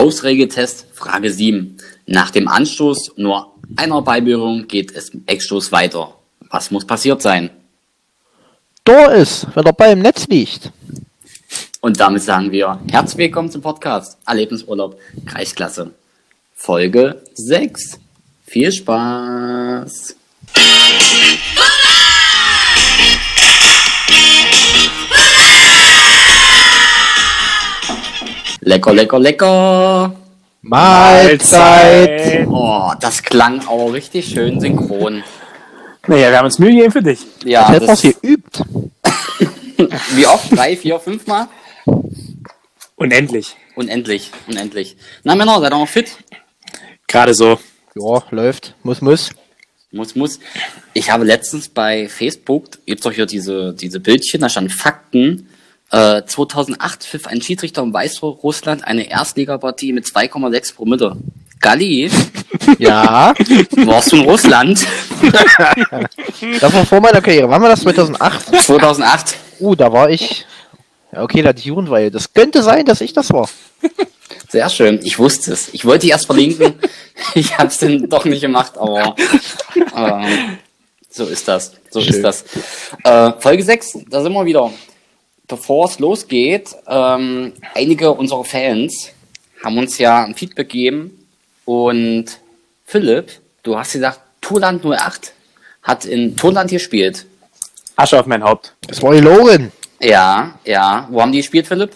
Faustregeltest, Frage 7. Nach dem Anstoß nur einer Ballberührung geht es im Eckstoß weiter. Was muss passiert sein? Tor ist, wenn der Ball im Netz liegt. Und damit sagen wir herzlich willkommen zum Podcast Erlebnisurlaub Kreisklasse. Folge 6. Viel Spaß! Lecker, lecker, lecker! Mahlzeit. Oh, das klang auch richtig schön synchron. Naja, wir haben uns Mühe gegeben für dich. Ja, Das das, geübt. wie oft? Drei, vier, fünf Mal? Unendlich. Unendlich, unendlich. Na Männer, seid ihr noch fit? Gerade so. Ja, läuft. Muss, muss. Muss, muss. Ich habe letztens bei Facebook, gibt's doch hier diese, diese Bildchen, da stand Fakten. Äh, 2008 pfiff ein Schiedsrichter in Weißrussland eine Erstligapartie mit 2,6 Promille. Galli, Ja, warst du in Russland? das war vor meiner Karriere. Wann war das? 2008? 2008. Uh, da war ich. Ja, okay, da ich Jugendweihe. Das könnte sein, dass ich das war. Sehr schön. Ich wusste es. Ich wollte dich erst verlinken. Ich habe es dann doch nicht gemacht, aber ähm, so ist das. So Schön. ist das. Äh, Folge 6, da sind wir wieder. Bevor es losgeht, ähm, einige unserer Fans haben uns ja ein Feedback gegeben und Philipp, du hast gesagt, Turland 08 hat in Turland gespielt. Asche auf mein Haupt. Das war die Loren. Ja, ja. Wo haben die gespielt, Philipp?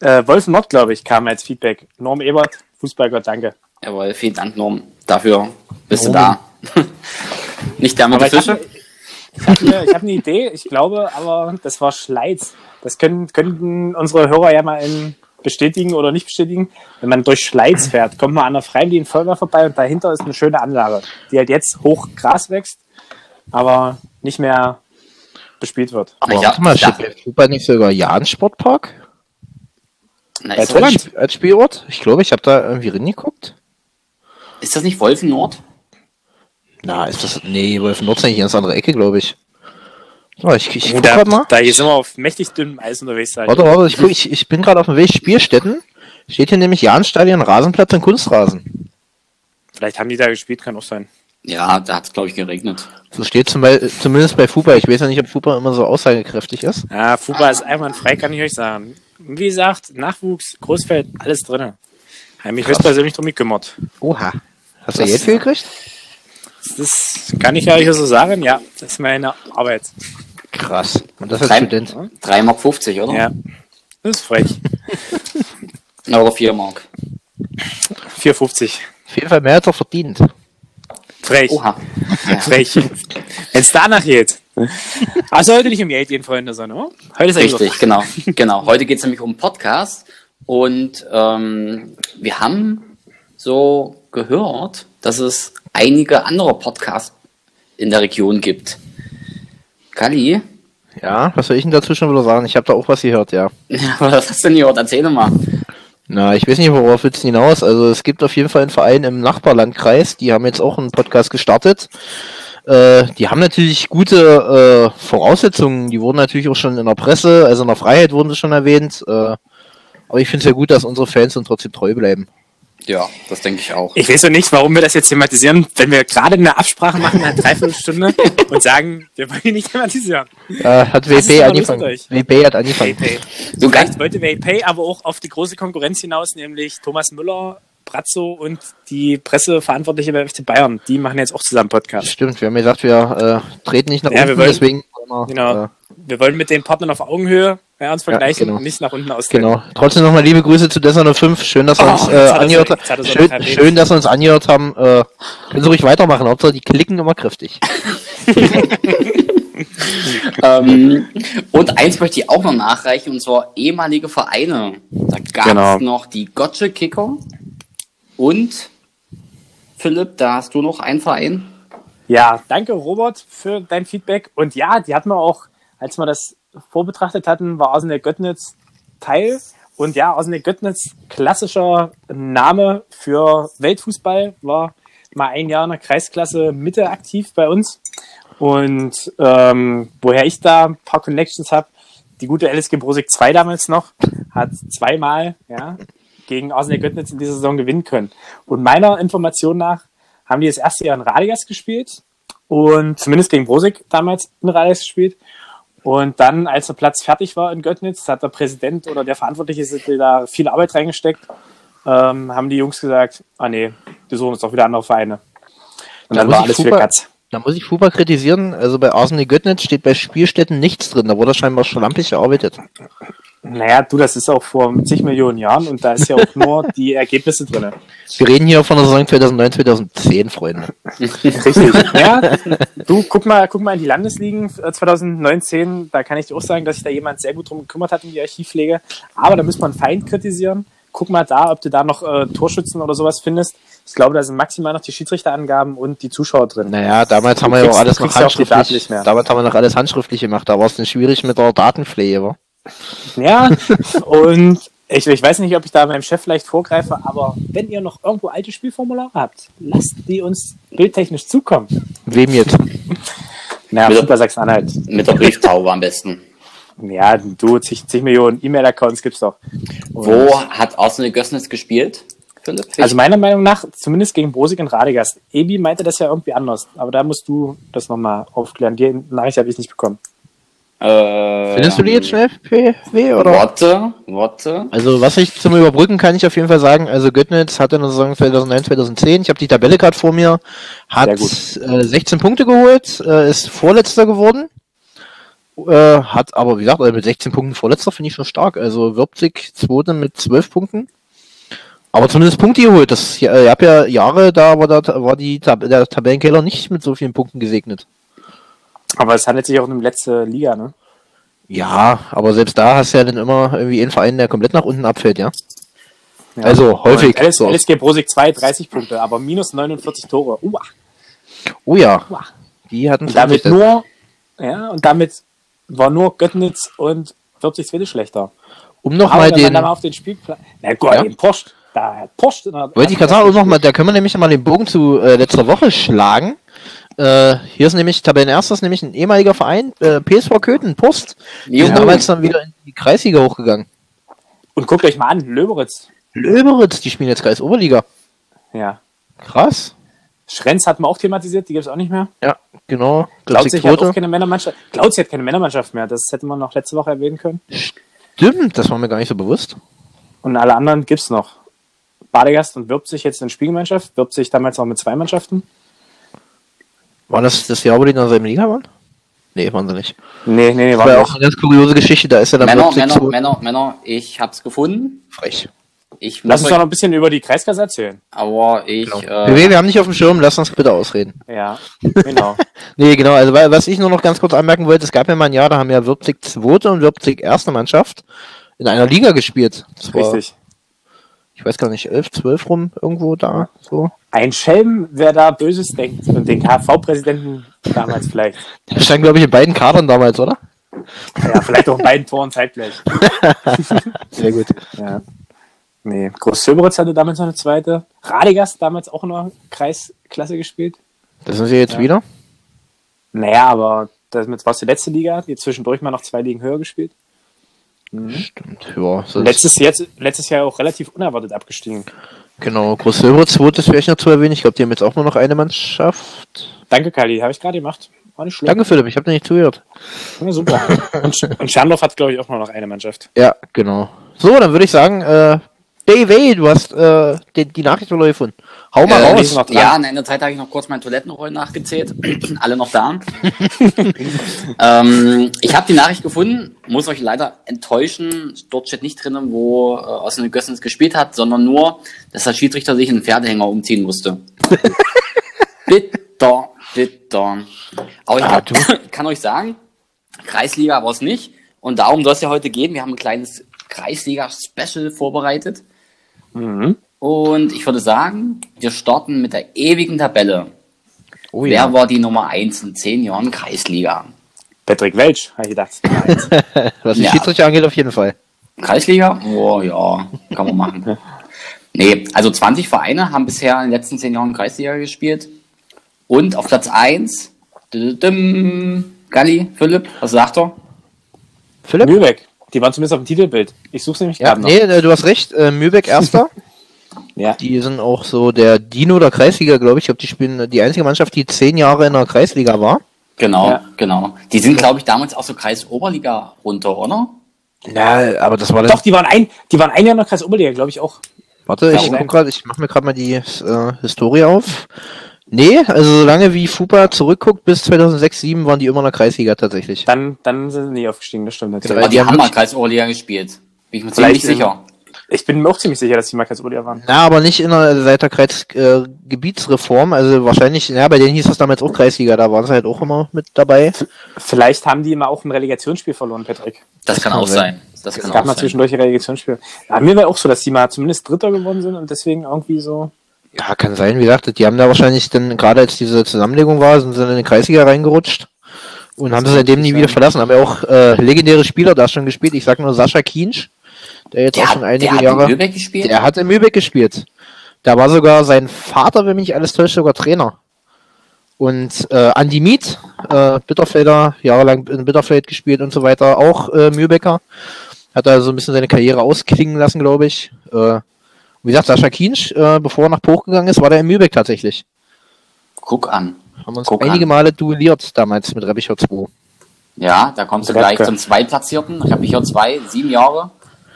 Äh, Wolf Nord, glaube ich, kam als Feedback. Norm Ebert, Fußballgott, danke. Jawohl, vielen Dank, Norm. Dafür bist du Norm. da. Nicht der mit Aber der ich habe eine, hab eine Idee, ich glaube, aber das war Schleiz. Das können, könnten unsere Hörer ja mal in bestätigen oder nicht bestätigen. Wenn man durch Schleiz fährt, kommt man an der Freien Feuerwehr vorbei und dahinter ist eine schöne Anlage, die halt jetzt hoch Gras wächst, aber nicht mehr bespielt wird. Aber ja, warte mal, steht Fußball nicht sogar Jahn Sportpark das, als, als Spielort? Ich glaube, ich habe da irgendwie reingeguckt. ist das nicht Wolfen Nord? Na, ist das. Nee, Wolf ist eigentlich ganz andere Ecke, glaube ich. So, ich, ich guck Da, grad mal. da hier sind wir auf mächtig dünnem Eis unterwegs. sag ich. Warte, warte, ich, guck, ich, ich bin gerade auf dem Weg Spielstätten. Steht hier nämlich Jahnstadion, Rasenplatz und Kunstrasen. Vielleicht haben die da gespielt, kann auch sein. Ja, da hat es, glaube ich, geregnet. So steht zum Beispiel, zumindest bei Fußball. Ich weiß ja nicht, ob Fußball immer so aussagekräftig ist. Ja, Fußball ist einwandfrei, kann ich euch sagen. Wie gesagt, Nachwuchs, Großfeld, alles drin. Habe mich Krass. persönlich drum gekümmert. Oha. Hast du Das- Geld für gekriegt? Das kann ich ja hier so sagen. Ja, das ist meine Arbeit. Krass. Und das Drei, Student. 3 Mark 50, oder? Ja, das ist frech. Oder 4 Mark. 4,50. Auf jeden Fall mehr als er verdient. Frech. Oha. Ja. Frech. Wenn es danach geht. Also heute nicht um Geld gehen, Freunde, sondern oh? heute ist eigentlich Richtig, genau. genau. Heute geht es nämlich um Podcast. Und ähm, wir haben so gehört, dass es einige andere Podcasts in der Region gibt. Kali, Ja, was soll ich denn dazu schon wieder sagen? Ich habe da auch was gehört, ja. ja, was hast du denn gehört? Erzähl doch mal. Na, ich weiß nicht, worauf willst du hinaus? Also es gibt auf jeden Fall einen Verein im Nachbarlandkreis, die haben jetzt auch einen Podcast gestartet. Äh, die haben natürlich gute äh, Voraussetzungen, die wurden natürlich auch schon in der Presse, also in der Freiheit wurden sie schon erwähnt. Äh, aber ich finde es ja gut, dass unsere Fans uns trotzdem treu bleiben. Ja, das denke ich auch. Ich weiß noch nicht, warum wir das jetzt thematisieren, wenn wir gerade eine Absprache machen, eine Dreiviertelstunde und sagen, wir wollen ihn nicht thematisieren. Äh, hat WP angefangen. WP hat angefangen. PayPay. So ganz, Vielleicht wollte PayPay aber auch auf die große Konkurrenz hinaus, nämlich Thomas Müller, Brazzo und die Presseverantwortliche bei FC Bayern. Die machen jetzt auch zusammen Podcast. Stimmt, wir haben gesagt, wir äh, treten nicht nach Ja, wir unten, wollen- deswegen wir, Genau. äh, Wir wollen mit den Partnern auf Augenhöhe ja, uns vergleichen genau. und nicht nach unten ausgehen. Genau. Trotzdem nochmal liebe Grüße zu Dessner 05. Schön, dass Sie Oh, uns äh, angehört haben. so Schön, schön, dass Sie uns angehört haben. Äh, können Sie ruhig weitermachen. Hauptsache, die klicken immer kräftig. ähm, und eins möchte ich auch noch nachreichen, und zwar ehemalige Vereine. Da gab es Genau. noch die Gotcha Kicker und Philipp, da hast du noch einen Verein. Ja, danke Robert für dein Feedback. Und ja, die hatten wir auch, als wir das vorbetrachtet hatten, war Arsenal Göttnitz Teil. Und ja, Arsenal Göttnitz, klassischer Name für Weltfußball, war mal ein Jahr in der Kreisklasse Mitte aktiv bei uns. Und ähm, woher ich da ein paar Connections habe, die gute LSG Brosig 2 damals noch, hat zweimal ja, gegen Arsenal Göttnitz in dieser Saison gewinnen können. Und meiner Information nach haben die das erste Jahr in Radigas gespielt und zumindest gegen Brosig damals in Radigas gespielt. Und dann, als der Platz fertig war in Göttnitz, hat der Präsident oder der Verantwortliche da viel Arbeit reingesteckt, ähm, haben die Jungs gesagt, ah nee, wir suchen uns doch wieder andere Vereine. Und Da dann war alles für Katz. Da muss ich Fußball kritisieren. Also bei Arsenal Göttnitz steht bei Spielstätten nichts drin. Da wurde scheinbar schlampig gearbeitet. Naja, du, das ist auch vor zig Millionen Jahren und da ist ja auch nur die Ergebnisse drin. Wir reden hier von der Saison 2009, 2010, Freunde. Richtig. Ja, du, guck mal, guck mal in die Landesligen äh, 2019, da kann ich dir auch sagen, dass sich da jemand sehr gut drum gekümmert hat um die Archivpflege. Aber da muss man fein kritisieren. Guck mal da, ob du da noch äh, Torschützen oder sowas findest. Ich glaube, da sind maximal noch die Schiedsrichterangaben und die Zuschauer drin. Naja, damals haben Du wir ja auch alles noch ja handschriftlich. mehr. Damals haben wir noch alles handschriftlich gemacht. Da war es dann schwierig mit der Datenpflege, wa? Ja, und ich, ich weiß nicht, ob ich da meinem Chef vielleicht vorgreife, aber wenn ihr noch irgendwo alte Spielformulare habt, lasst die uns bildtechnisch zukommen. Wem jetzt? Naja, Mit- Fußball Sachsen-Anhalt. Mit der Brieftaube am besten. Ja, du, zig, zig Millionen E-Mail-Accounts gibt's doch. Wo hat Arsenal Gössnitz gespielt? Philipp? Also meiner Meinung nach, zumindest gegen Brosig und Radegast. Ebi meinte das ja irgendwie anders, aber da musst du das nochmal aufklären. Die Nachricht habe ich nicht bekommen. äh, Findest du die jetzt schnell, PW, oder? Worte, Worte. Also, was ich zum Überbrücken kann ich auf jeden Fall sagen, also Göttnitz hatte in der Saison 2009, 2010, ich habe die Tabelle gerade vor mir, hat äh, 16 Punkte geholt, äh, ist Vorletzter geworden, äh, hat aber, wie gesagt, also mit 16 Punkten Vorletzter finde ich schon stark, also Würzig Zweite mit 12 Punkten, aber zumindest Punkte geholt, das, ich habe ja Jahre, da war, der, war die der Tabellenkeller nicht mit so vielen Punkten gesegnet. Aber es handelt sich auch um die letzte Liga, ne? Ja, aber selbst da hast du ja dann immer irgendwie einen Verein, der komplett nach unten abfällt, ja. Ja. Also häufig. LS, so. LSG Brosig 2, 30 Punkte, aber minus 49 Tore. Uah. Oh ja, Uah. die hatten Und damit nur, ja, und damit war nur Göttnitz und 40 Zweite schlechter. um nochmal den, dann auf den Spielplan, na gut, Ja? den Porsche, da hat Porsche. in der- wollte ich gerade sagen, um noch mal, da können wir nämlich mal den Bogen zu äh, letzter Woche schlagen. Äh, hier ist nämlich Tabellenerster, ist nämlich ein ehemaliger Verein, äh, PSV Köthen, Post. Die sind damals dann wieder in die Kreisliga hochgegangen. Und guckt euch mal an, Löberitz. Löberitz, die spielen jetzt Kreisoberliga. Ja. Krass. Schrenz hatten wir auch thematisiert, die gibt es auch nicht mehr. Ja, genau. Glauzig Plötzlich hat auch keine Männermannschaft. Glauzig hat keine Männermannschaft mehr. Das hätte man noch letzte Woche erwähnen können. Stimmt, das war mir gar nicht so bewusst. Und alle anderen gibt's noch. Badegast und wirbt sich jetzt in Spielgemeinschaft. Wirbt sich damals auch mit zwei Mannschaften. War das das Jahr, wo die in derselben Liga waren? Nee, waren sie nicht. Nee, nee, nee, Das war auch eine ganz kuriose Geschichte, da ist ja dann Männer, Männer, so Männer, Männer, ich hab's gefunden. frech. Ich Lass uns doch noch ein bisschen über die Kreiskasse erzählen. aber ich, Genau. äh, BW, wir haben nicht auf dem Schirm, lass uns bitte ausreden. Ja, genau. Nee, genau, also was ich nur noch ganz kurz anmerken wollte, es gab ja mal ein Jahr, da haben ja Würzig zweite und Würzig erste Mannschaft in einer Liga gespielt. Das war, Richtig. Ich weiß gar nicht, 11, 12 rum irgendwo da, so. Ein Schelm, wer da Böses denkt. Und den KV-Präsidenten damals vielleicht. Der stand, glaube ich, in beiden Kadern damals, oder? Ja, vielleicht auch in beiden Toren zeitgleich. Sehr gut. Ja. Nee, Groß-Söberitz hatte damals noch eine zweite. Radegast damals auch in der Kreisklasse gespielt. Das sind sie jetzt Ja. wieder. Naja, aber das war es die letzte Liga, die zwischendurch mal noch zwei Ligen höher gespielt. Stimmt, ja. Letztes, jetzt, letztes Jahr auch relativ unerwartet abgestiegen. genau, Groß-Silber zweites wäre ich noch zu erwähnen. Ich glaube, die haben jetzt auch nur noch eine Mannschaft. Danke, Kali, habe ich gerade gemacht. War nicht schlecht. Danke, Philipp, ich habe dir nicht zugehört. Ja, super. Und, und Schandorf hat, glaube ich, auch nur noch eine Mannschaft. Ja, genau. So, dann würde ich sagen, äh, Dave, du hast äh, die, die Nachricht verloren gefunden. Hau mal äh, raus. ja, in einer Zeit habe ich noch kurz meine Toilettenrollen nachgezählt. Alle noch da. ähm, ich habe die Nachricht gefunden, muss euch leider enttäuschen. Dort steht nicht drin, wo äh, Osnabrück Gössens gespielt hat, sondern nur, dass der Schiedsrichter sich einen Pferdehänger umziehen musste. bitter, bitter. Aber ich Ah, kann euch sagen, Kreisliga war es nicht. Und darum soll es ja heute gehen. Wir haben ein kleines Kreisliga-Special vorbereitet. Mhm. Und ich würde sagen, wir starten mit der ewigen Tabelle. Oh Wer war die Nummer 1 in 10 Jahren Kreisliga? Patrick Welch, habe ich gedacht. Was die Ja. Schiedsrichter angeht, auf jeden Fall. Kreisliga? Oh ja, kann man machen. nee, also 20 Vereine haben bisher in den letzten 10 Jahren Kreisliga gespielt. Und auf Platz 1, Galli, Philipp, was sagt er? Philipp? Lübeck. Die waren zumindest auf dem Titelbild. Ich suche nämlich Ja, gerade noch. nee, äh, du hast recht. Äh, Mühlbeck erster. Ja. Die sind auch so der Dino der Kreisliga, glaube ich. Ich glaube, die spielen die einzige Mannschaft, die zehn Jahre in der Kreisliga war. Genau, Ja. genau. Die sind, glaube ich, damals auch so Kreis-Oberliga runter, oder? Ja, aber das war. Doch, die waren ein, die waren ein Jahr in der Kreis Oberliga, glaube ich auch. Warte, ich Ja, guck grad, ich mache mir gerade mal die äh, Historie auf. Nee, also solange wie FUPA zurückguckt, bis 2006, 2007 waren die immer in der Kreisliga tatsächlich. Dann, dann sind sie nie aufgestiegen, das stimmt natürlich. Weil Aber die, die haben mal Kreis-Oberliga gespielt. Bin ich mir Vielleicht ziemlich sicher. Ich bin mir auch ziemlich sicher, dass die mal Kreis Oberliga waren. Na, aber nicht in der, seit der Kreisgebietsreform, äh, Gebietsreform. also wahrscheinlich, ja, bei denen hieß es damals auch Kreisliga, da waren sie halt auch immer mit dabei. Vielleicht haben die immer auch ein Relegationsspiel verloren, Patrick. Das kann kann auch sein. sein. Das Es kann gab auch mal sein. zwischendurch ein Relegationsspiel. Ja, mir war auch so, dass die mal zumindest Dritter geworden sind und deswegen irgendwie so. Ja, kann sein, wie gesagt, die haben da wahrscheinlich dann, gerade als diese Zusammenlegung war, sind sie in den Kreisliga reingerutscht und haben sie seitdem nie wieder verlassen. Haben ja auch äh, legendäre Spieler da schon gespielt. Ich sag nur Sascha Kiensch, der jetzt Der auch hat, schon der einige hat in Jahre. Lübeck gespielt? Der hat in Mühlbeck gespielt. Da war sogar sein Vater, wenn mich alles täuscht, sogar Trainer. Und äh, Andi Miet, äh, Bitterfelder, jahrelang in Bitterfeld gespielt und so weiter, auch äh, Mühlbecker. Hat da so ein bisschen seine Karriere ausklingen lassen, glaube ich. Äh, wie gesagt, Sascha Kiensch, äh, bevor er nach Poch gegangen ist, war der in Mühlbeck tatsächlich. Guck an. Haben uns Guck einige an. Male duelliert damals mit Reppicher 2. Ja, da kommst du Redke. gleich zum Zweitplatzierten. Reppicher 2, sieben Jahre.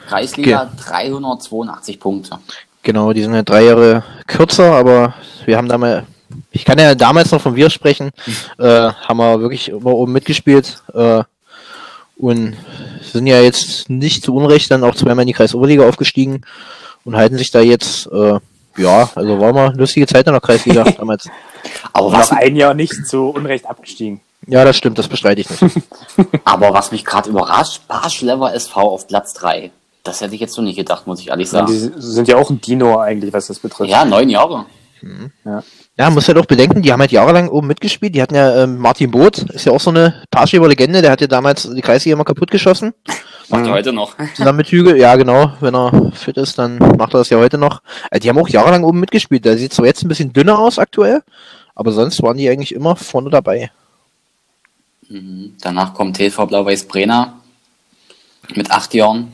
Kreisliga, 382 Punkte. Genau, die sind ja drei Jahre kürzer, aber wir haben damals, ich kann ja damals noch von wir sprechen, äh, haben wir wirklich immer oben mitgespielt äh, und sind ja jetzt nicht zu Unrecht dann auch zweimal in die Kreisoberliga aufgestiegen und halten sich da jetzt, äh, ja, also war mal lustige Zeit in der Kreisliga damals. Aber was, ein Jahr nicht zu Unrecht abgestiegen. Ja, das stimmt, das bestreite ich nicht. aber was mich gerade überrascht, Barschlever SV auf Platz 3. Das hätte ich jetzt so nicht gedacht, muss ich ehrlich Und die sagen. sind ja auch ein Dino eigentlich, was das betrifft. Ja, neun Jahre. Ja, muss halt auch bedenken, die haben halt jahrelang oben mitgespielt. Die hatten ja ähm, Martin Boot, ist ja auch so eine Parscheber Legende, der hat ja damals die Kreisliga immer kaputt geschossen. Macht er heute noch. Zusammen mit Hügel, ja genau, wenn er fit ist, dann macht er das ja heute noch. Äh, Die haben auch jahrelang oben mitgespielt. Der sieht zwar jetzt ein bisschen dünner aus aktuell, aber sonst waren die eigentlich immer vorne dabei. Mhm. Danach kommt TV Blau-Weiß Brenner mit acht Jahren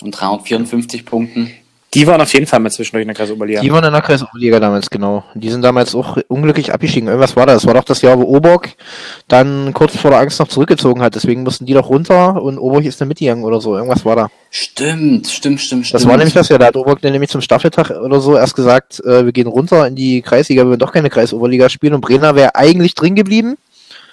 und 354 Punkten. Die waren auf jeden Fall mal zwischendurch in der Kreis Oberliga. Die waren in der Kreisoberliga damals, genau. Die sind damals auch unglücklich abgestiegen. Irgendwas war das. Das war doch das Jahr, wo Oborg dann kurz vor der Angst noch zurückgezogen hat. Deswegen mussten die doch runter und Oborg ist dann mitgegangen oder so. Irgendwas war da. Stimmt, stimmt, stimmt, stimmt. Das war nämlich das Jahr. Da hat dann nämlich zum Staffeltag oder so erst gesagt, äh, wir gehen runter in die Kreisliga, wir wollen doch keine Kreisoberliga spielen. Und Brenner wäre eigentlich drin geblieben.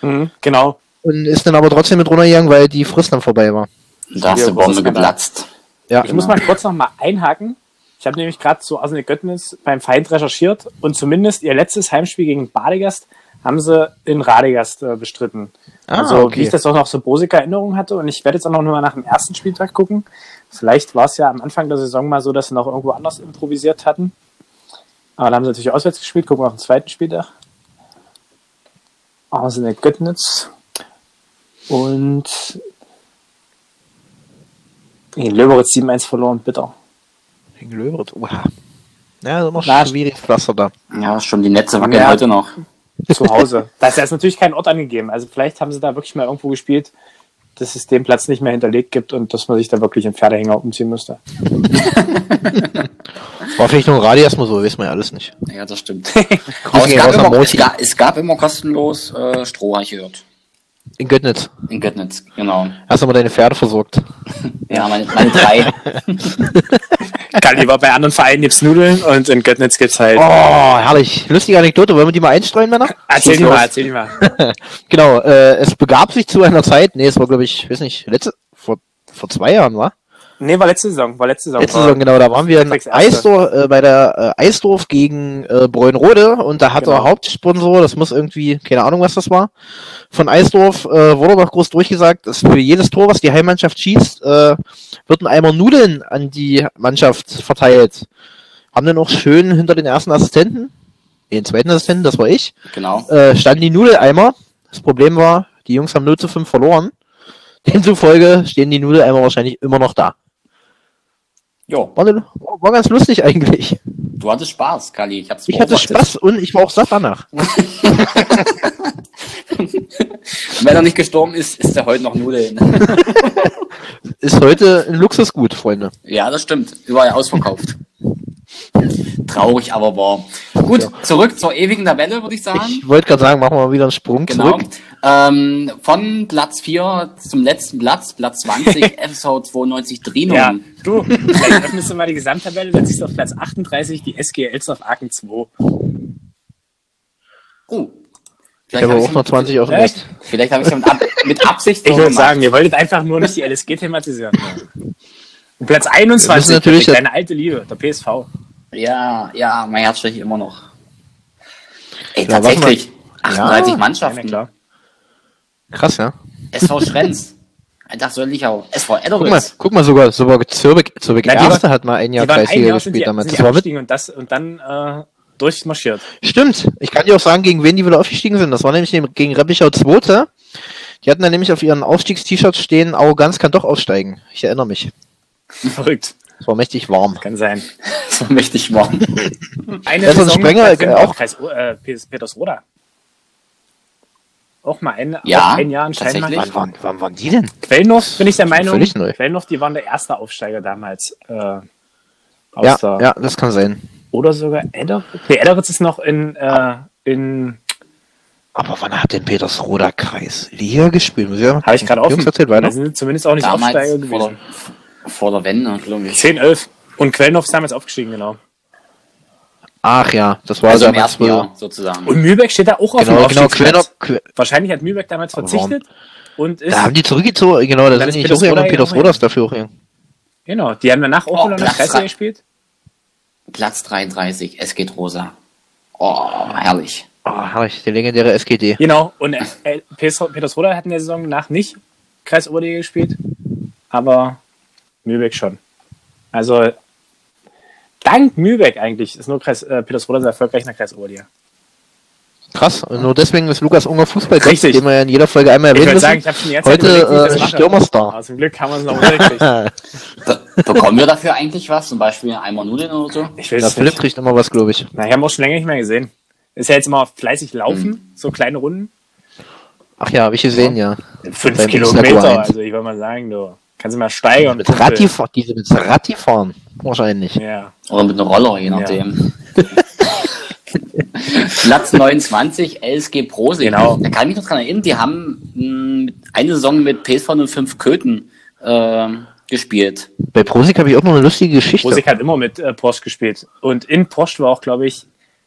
Mhm, genau. Und ist dann aber trotzdem mit runtergegangen, weil die Frist dann vorbei war. Da ist Ja, die Bombe geplatzt. Ja, Ich muss mal kurz noch mal einhaken. Ich habe nämlich gerade zu Arsenal Göttnitz beim Feind recherchiert und zumindest ihr letztes Heimspiel gegen Badegast haben sie in Radegast äh, bestritten. Ah, also okay. wie ich das auch noch so bosige Erinnerung hatte und ich werde jetzt auch noch mal nach dem ersten Spieltag gucken. Vielleicht war es ja am Anfang der Saison mal so, dass sie noch irgendwo anders improvisiert hatten. Aber da haben sie natürlich auswärts gespielt. Gucken wir auf den zweiten Spieltag. Arsenal Göttnitz. Und gegen Löberitz 7-1 verloren, bitter. Gegen Löwritz. Oha. Ja, das ist immer Na, Pflaster da. Ja, schon die Netze wackeln Ja. heute noch. zu Hause. Da ist jetzt natürlich kein Ort angegeben. Also vielleicht haben sie da wirklich mal irgendwo gespielt, dass es den Platz nicht mehr hinterlegt gibt und dass man sich da wirklich im Pferdehänger umziehen müsste. War vielleicht nur ein Radius mal so, weiß man ja alles nicht. Ja, das stimmt. Aber es gab, immer, es, gab, es gab immer kostenlos äh, Stroh, habe ich gehört. In Göttnitz. In Göttnitz, genau. Hast du mal deine Pferde versorgt. Ja, meine, meine drei. Kalli war bei anderen Vereinen gibt's Nudeln und in Göttnitz gibt's halt. Oh, herrlich. Lustige Anekdote. Wollen wir die mal einstreuen, Männer? erzähl die mal, erzähl die mal. Genau, äh, es begab sich zu einer Zeit, nee, es war glaube ich, weiß nicht, letzte, vor, vor zwei Jahren, war? Nee, war letzte Saison, war letzte Saison. Letzte Saison, genau, da waren wir in. Eisdorf, äh, bei der äh, Eisdorf gegen äh, Bräunrode und da hat Genau. der Hauptsponsor, das muss irgendwie, keine Ahnung, was das war, von Eisdorf, äh, wurde noch groß durchgesagt, dass für jedes Tor, was die Heimmannschaft schießt, äh, wird ein Eimer Nudeln an die Mannschaft verteilt. Haben dann auch schön hinter den ersten Assistenten, den zweiten Assistenten, das war ich, Genau. äh, standen die Nudeleimer. Das Problem war, die Jungs haben 0 zu 5 verloren. Demzufolge stehen die Nudeleimer wahrscheinlich immer noch da. Jo, War, war ganz lustig eigentlich. du hattest Spaß, Kali. Ich hab's Ich hatte. Spaß und ich war auch satt danach. Wenn er nicht gestorben ist, ist er heute noch Nudeln. ist heute ein Luxusgut, Freunde. Ja, das stimmt. Überall ausverkauft. Traurig, aber wahr. Gut, zurück zur ewigen Tabelle, würde ich sagen. Ich wollte gerade sagen, machen wir mal wieder einen Sprung Genau. zurück. Ähm, von Platz 4 zum letzten Platz, Platz 20, FSV 92 Drinum. Ja, du, vielleicht öffnest du mal die Gesamttabelle, dann siehst du auf Platz 38 die SG Elsdorf Aachen 2. Oh. Ich habe auch noch 20 auf dem? Rest. Vielleicht habe ich es mit, Ab mit Absicht Ich würde sagen, ihr wolltet einfach nur nicht die LSG thematisieren. Und Platz Wir 21, müssen natürlich- deine alte Liebe, der PSV. Ja, ja, mein Herz schlägt immer noch. Ey, Ja, tatsächlich. Ja. 38 Ja, Mannschaften. klar. Krass, ja. SV Schrenz. Das soll ich auch. SV Guck mal, Edderitz. guck mal sogar, sogar Zürich, Zürich Na, Erste hat mal ein Jahr Kreisliga gespielt damals. Das war mit, und, das, und dann äh, durchmarschiert. stimmt. Ich kann dir auch sagen, gegen wen die wieder aufgestiegen sind. Das war nämlich gegen Reppichau Zweite. Die hatten dann nämlich auf ihren Aufstiegst-T-Shirts stehen, Arroganz kann doch aufsteigen. Ich erinnere mich. Verrückt. Es war mächtig warm. Kann sein. So mächtig warm. Eine Das ist ein Sprenger, äh, auch- Kreis, äh, Peters- Petersroda. Auch mal ein, Ja, auch ein Jahr anscheinend mal. Wann waren, wann waren die denn? Quellendorf bin ich der Meinung. Völlig neu. Quellendorf, die waren der erste Aufsteiger damals. Äh, aus Ja, der, ja, das kann sein. Oder sogar Edderitz. Nee, Edderitz ist noch in, äh, in Aber wann hat denn Petersroda Kreis Liga gespielt? Muss ja mal habe ich gerade offen. Jungs, erzählt weiter. Da sind zumindest auch nicht Aufsteiger Damals vor gewesen. Vor der Wende, glaube ich. 10, 11. Und Quellendorf ist damals aufgestiegen, genau. Ach ja, das war Also im ersten. Jahr sozusagen. Und Mühlberg steht da auch auf Genau, dem genau, Quellner, Aufstiegsplatz. Que- Wahrscheinlich hat Mühlberg damals verzichtet und ist, da haben die zurückgezogen, genau, da sind die hier Petersroda und Petersroda ist dafür auch hier. genau, die haben danach auch Oh, wieder drei. gespielt. Platz 33, es geht rosa. Oh, herrlich. Oh, herrlich, der legendäre SGD. Genau, und äh, PS Petersroda hat in der Saison danach nicht Kreisoberliga gespielt, aber Mühlberg schon. Also dank Mühlberg eigentlich ist nur Kreis, äh, Petersroda erfolgreich in der Kreisoberliga. Krass, nur deswegen ist Lukas Unger Fußball, Richtig. den wir ja in jeder Folge einmal Ich erwähnen würde sagen, müssen. ich habe schon die ganze Heute überlegt, äh. Stürmerstar. Aber zum Glück haben wir es noch untergekriegt. Be bekommen wir dafür eigentlich was? Zum Beispiel einmal Nudeln oder so? Ich will Ja, Philipp kriegt immer was, glaube ich. Na, ich habe auch schon länger nicht mehr gesehen. Ist ja jetzt immer fleißig laufen, so kleine Runden. Ach ja, habe ich gesehen, ja. Fünf Beim Kilometer, also ich würde mal sagen, du kannst du mal steigern. Mit. Ratti, diese mit Ratti fahren. Wahrscheinlich. Ja. Oder mit einem Roller, je nachdem. Platz 29, LSG Prosig. Genau. Da kann ich mich noch dran erinnern, die haben mh, eine Saison mit PSV 05 Köthen ähm, gespielt. Bei Prosig habe ich auch noch eine lustige Geschichte. Rosig hat immer mit äh, Porsche gespielt. Und in Porsche war auch, glaube ich,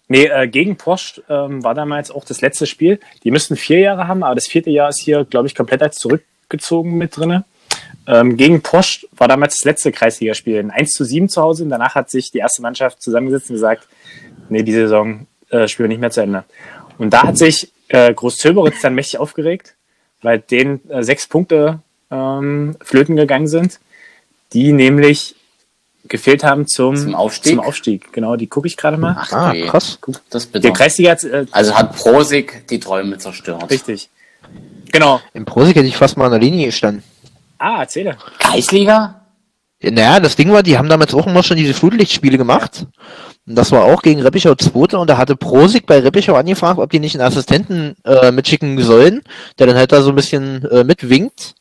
nee, äh, gegen Porsche ähm, war damals auch das letzte Spiel. Die müssten vier Jahre haben, aber das vierte Jahr ist hier, glaube ich, komplett als zurückgezogen mit drinne. Ähm, gegen Porsche war damals das letzte Kreisligaspiel. Ein 1 zu 7 zu Hause und danach hat sich die erste Mannschaft zusammengesetzt und gesagt, nee, die Saison äh, spielen wir nicht mehr zu Ende. Und da hat sich äh, Groß-Zöberitz dann mächtig aufgeregt, weil denen äh, sechs Punkte ähm, flöten gegangen sind, die nämlich gefehlt haben zum, Zum Aufstieg? Zum Aufstieg, genau, die gucke ich gerade mal. Ach, Ah, okay. krass. Das Der bitte. Kreisliga hat, äh, Also hat Prosig die Träume zerstört. richtig. Genau. Im Prosig hätte ich fast mal an der Linie gestanden. Ah, erzähle. Kreisliga? Ja, Naja, das Ding war, die haben damals auch immer schon diese Flutlichtspiele gemacht. Und das war auch gegen Reppichau Zweite und da hatte Prosig bei Reppichau angefragt, ob die nicht einen Assistenten äh, mitschicken sollen, der dann halt da so ein bisschen äh, mitwinkt.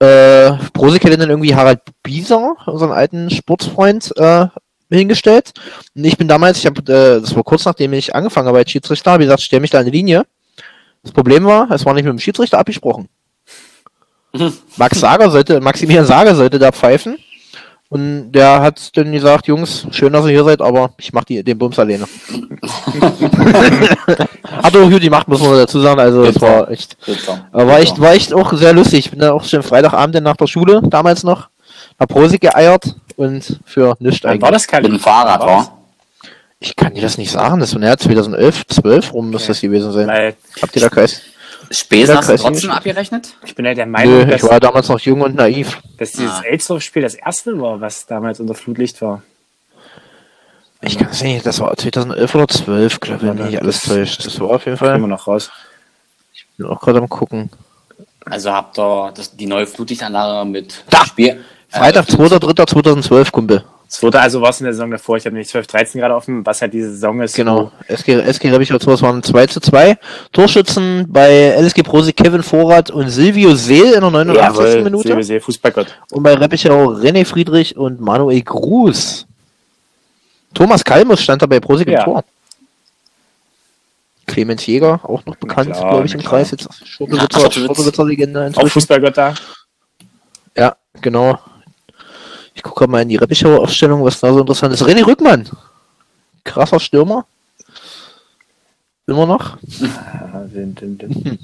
Äh, Prosig hätte dann irgendwie Harald Bieser, unseren alten Sportsfreund, äh, hingestellt. Und ich bin damals, ich habe, äh, das war kurz nachdem ich angefangen habe als Schiedsrichter, habe ich gesagt, stell mich da in die Linie. Das Problem war, es war nicht mit dem Schiedsrichter abgesprochen. Max Sager sollte, Maximilian Sager sollte da pfeifen. Und der hat dann gesagt, Jungs, schön, dass ihr hier seid, aber ich mach die, den Bums alleine. hat auch gut gemacht, muss man dazu sagen. Also es war echt, war echt, war echt auch sehr lustig. Ich bin dann auch schon Freitagabend nach der Schule, damals noch, hab Prosig geeiert und für nichts eigentlich. war das Mit kalt? dem Fahrrad, war? Ich kann dir das nicht sagen, das war ja 2011, 12 rum muss Okay. das gewesen sein. Habt ihr da Kreis? Hast du Kreisliga trotzdem abgerechnet? ich bin ja der Meinung, Nö, dass, ich war damals noch jung und naiv. dass dieses Ah. Elsdorf-Spiel das erste war, was damals unter Flutlicht war. Ich kann es nicht, das war 2011 oder 12, glaube ich, wenn nicht alles täuscht. Das war auf jeden Fall. Immer noch raus. Ich bin auch gerade am gucken. Also habt ihr das, die neue Flutlichtanlage mit Da! Spiel. Freitag, eröffnet? 2.3.2012, Kumpel. Also es in der Saison davor. Ich habe nämlich 12, 13 gerade offen, was halt diese Saison ist. Genau. SG, SG Rebichau 2, es waren 2 zu 2. Torschützen bei LSG Prosig Kevin Vorrat und Silvio Seel in der 89. Jawohl, Minute. Silvio Seel, Fußballgott. Und bei Reppichau René Friedrich und Manuel Gruß. Thomas Kalmus stand da bei Prosig Ja. im Tor. Clemens Jäger, auch noch bekannt, glaube ich, im klar. Kreis. Jetzt Ja, Schurtewitzer, Schurtewitz. Schurtewitzer-Legende Auch da. Ja, genau. Ich gucke mal in die Reppichauer Aufstellung, was da so interessant ist. René Rückmann. Krasser Stürmer. Immer noch,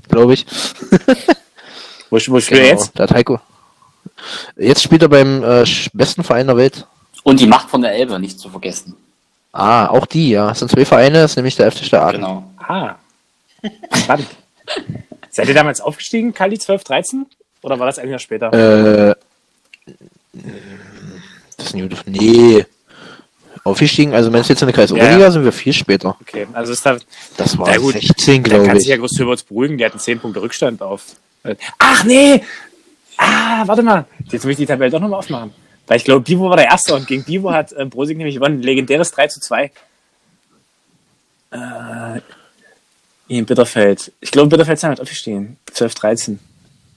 glaube ich. Wo, wo spielt er Genau, jetzt? Der hat Heiko. Jetzt spielt er beim äh, besten Verein der Welt. Und die Macht von der Elbe, nicht zu vergessen. Ah, auch die, ja. Es sind zwei Vereine, das ist nämlich der FC Staaten. Genau. Ah. Spannend. Seid ihr damals aufgestiegen, Kali 12, 13? Oder war das ein Jahr später? Äh, eine gute Nee. Aufgestiegen, also meinst du jetzt in der Kreisoberliga, Ja, ja. sind wir viel später. Okay, also ist da. Das war Na gut, 16, Dann glaube kann ich. sich ja Groß Hürberts beruhigen, die hatten 10 Punkte Rückstand auf. Ach nee! Ah, warte mal. Jetzt muss ich die Tabelle doch nochmal aufmachen. Weil ich glaube, Bivo war der Erste und gegen Bivo hat äh, Brosig nämlich gewonnen. Legendäres 3 zu 2. Äh, in Bitterfeld. Ich glaube, Bitterfeld ist damit aufgestiegen. 12, 13.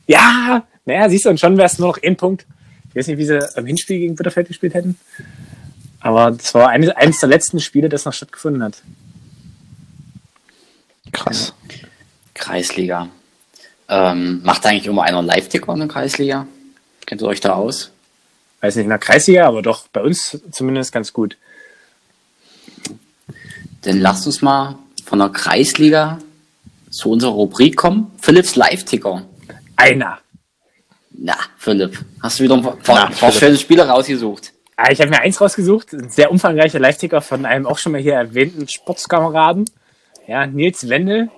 Ja! Naja, siehst du, und schon wäre es nur noch ein Punkt. Ich weiß nicht, wie sie am Hinspiel gegen Bitterfeld gespielt hätten. Aber das war eines, eines der letzten Spiele, das noch stattgefunden hat. Krass. Kreisliga. Ähm, macht eigentlich immer einer Live-Ticker in der Kreisliga? Kennt ihr euch da aus? weiß nicht in der Kreisliga, aber doch bei uns zumindest ganz gut. Dann lasst uns mal von der Kreisliga zu unserer Rubrik kommen. Philipps Live-Ticker. Einer. Na, Philipp, hast du wieder ein paar, schöne Spiele rausgesucht? Ah, Ich habe mir eins rausgesucht, ein sehr umfangreicher Live-Ticker von einem auch schon mal hier erwähnten Sportskameraden. Ja, Nils Wendel.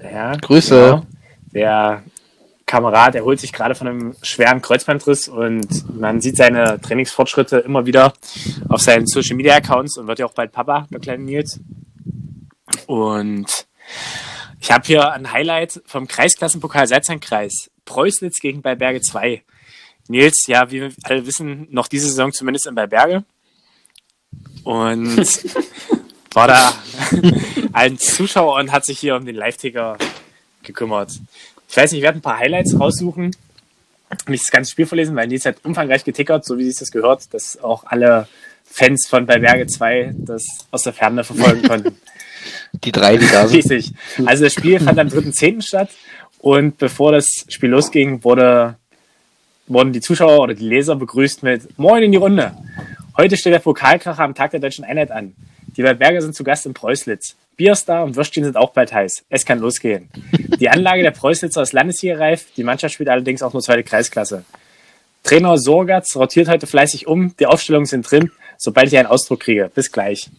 Ja, Grüße. genau. Der Kamerad, der holt sich gerade von einem schweren Kreuzbandriss und man sieht seine Trainingsfortschritte immer wieder auf seinen Social Media Accounts und wird ja auch bald Papa, der kleine Nils. Und ich habe hier ein Highlight vom Kreisklassenpokal Salzheinkreis. Preußnitz gegen Beiberge 2. Nils, ja, wie wir alle wissen, noch diese Saison zumindest in Beiberge. Und war da ein Zuschauer und hat sich hier um den Live-Ticker gekümmert. Ich weiß nicht, ich werde ein paar Highlights raussuchen. Nicht das ganze Spiel vorlesen, weil Nils hat umfangreich getickert, so wie sich das gehört, dass auch alle Fans von Beiberge 2 das aus der Ferne verfolgen konnten. Die drei, die da sind. Richtig. Also das Spiel fand am 3.10. statt und bevor das Spiel losging, wurde, wurden die Zuschauer oder die Leser begrüßt mit Moin in die Runde. Heute steht der Pokalkracher am Tag der Deutschen Einheit an. Die Waldberger sind zu Gast in Preußlitz. Bierstar und Würstchen sind auch bald heiß. Es kann losgehen. Die Anlage der Preußlitzer ist landesligareif. Die Mannschaft spielt allerdings auch nur zweite Kreisklasse. Trainer Sorgatz rotiert heute fleißig um. Die Aufstellungen sind drin, sobald ich einen Ausdruck kriege. Bis gleich.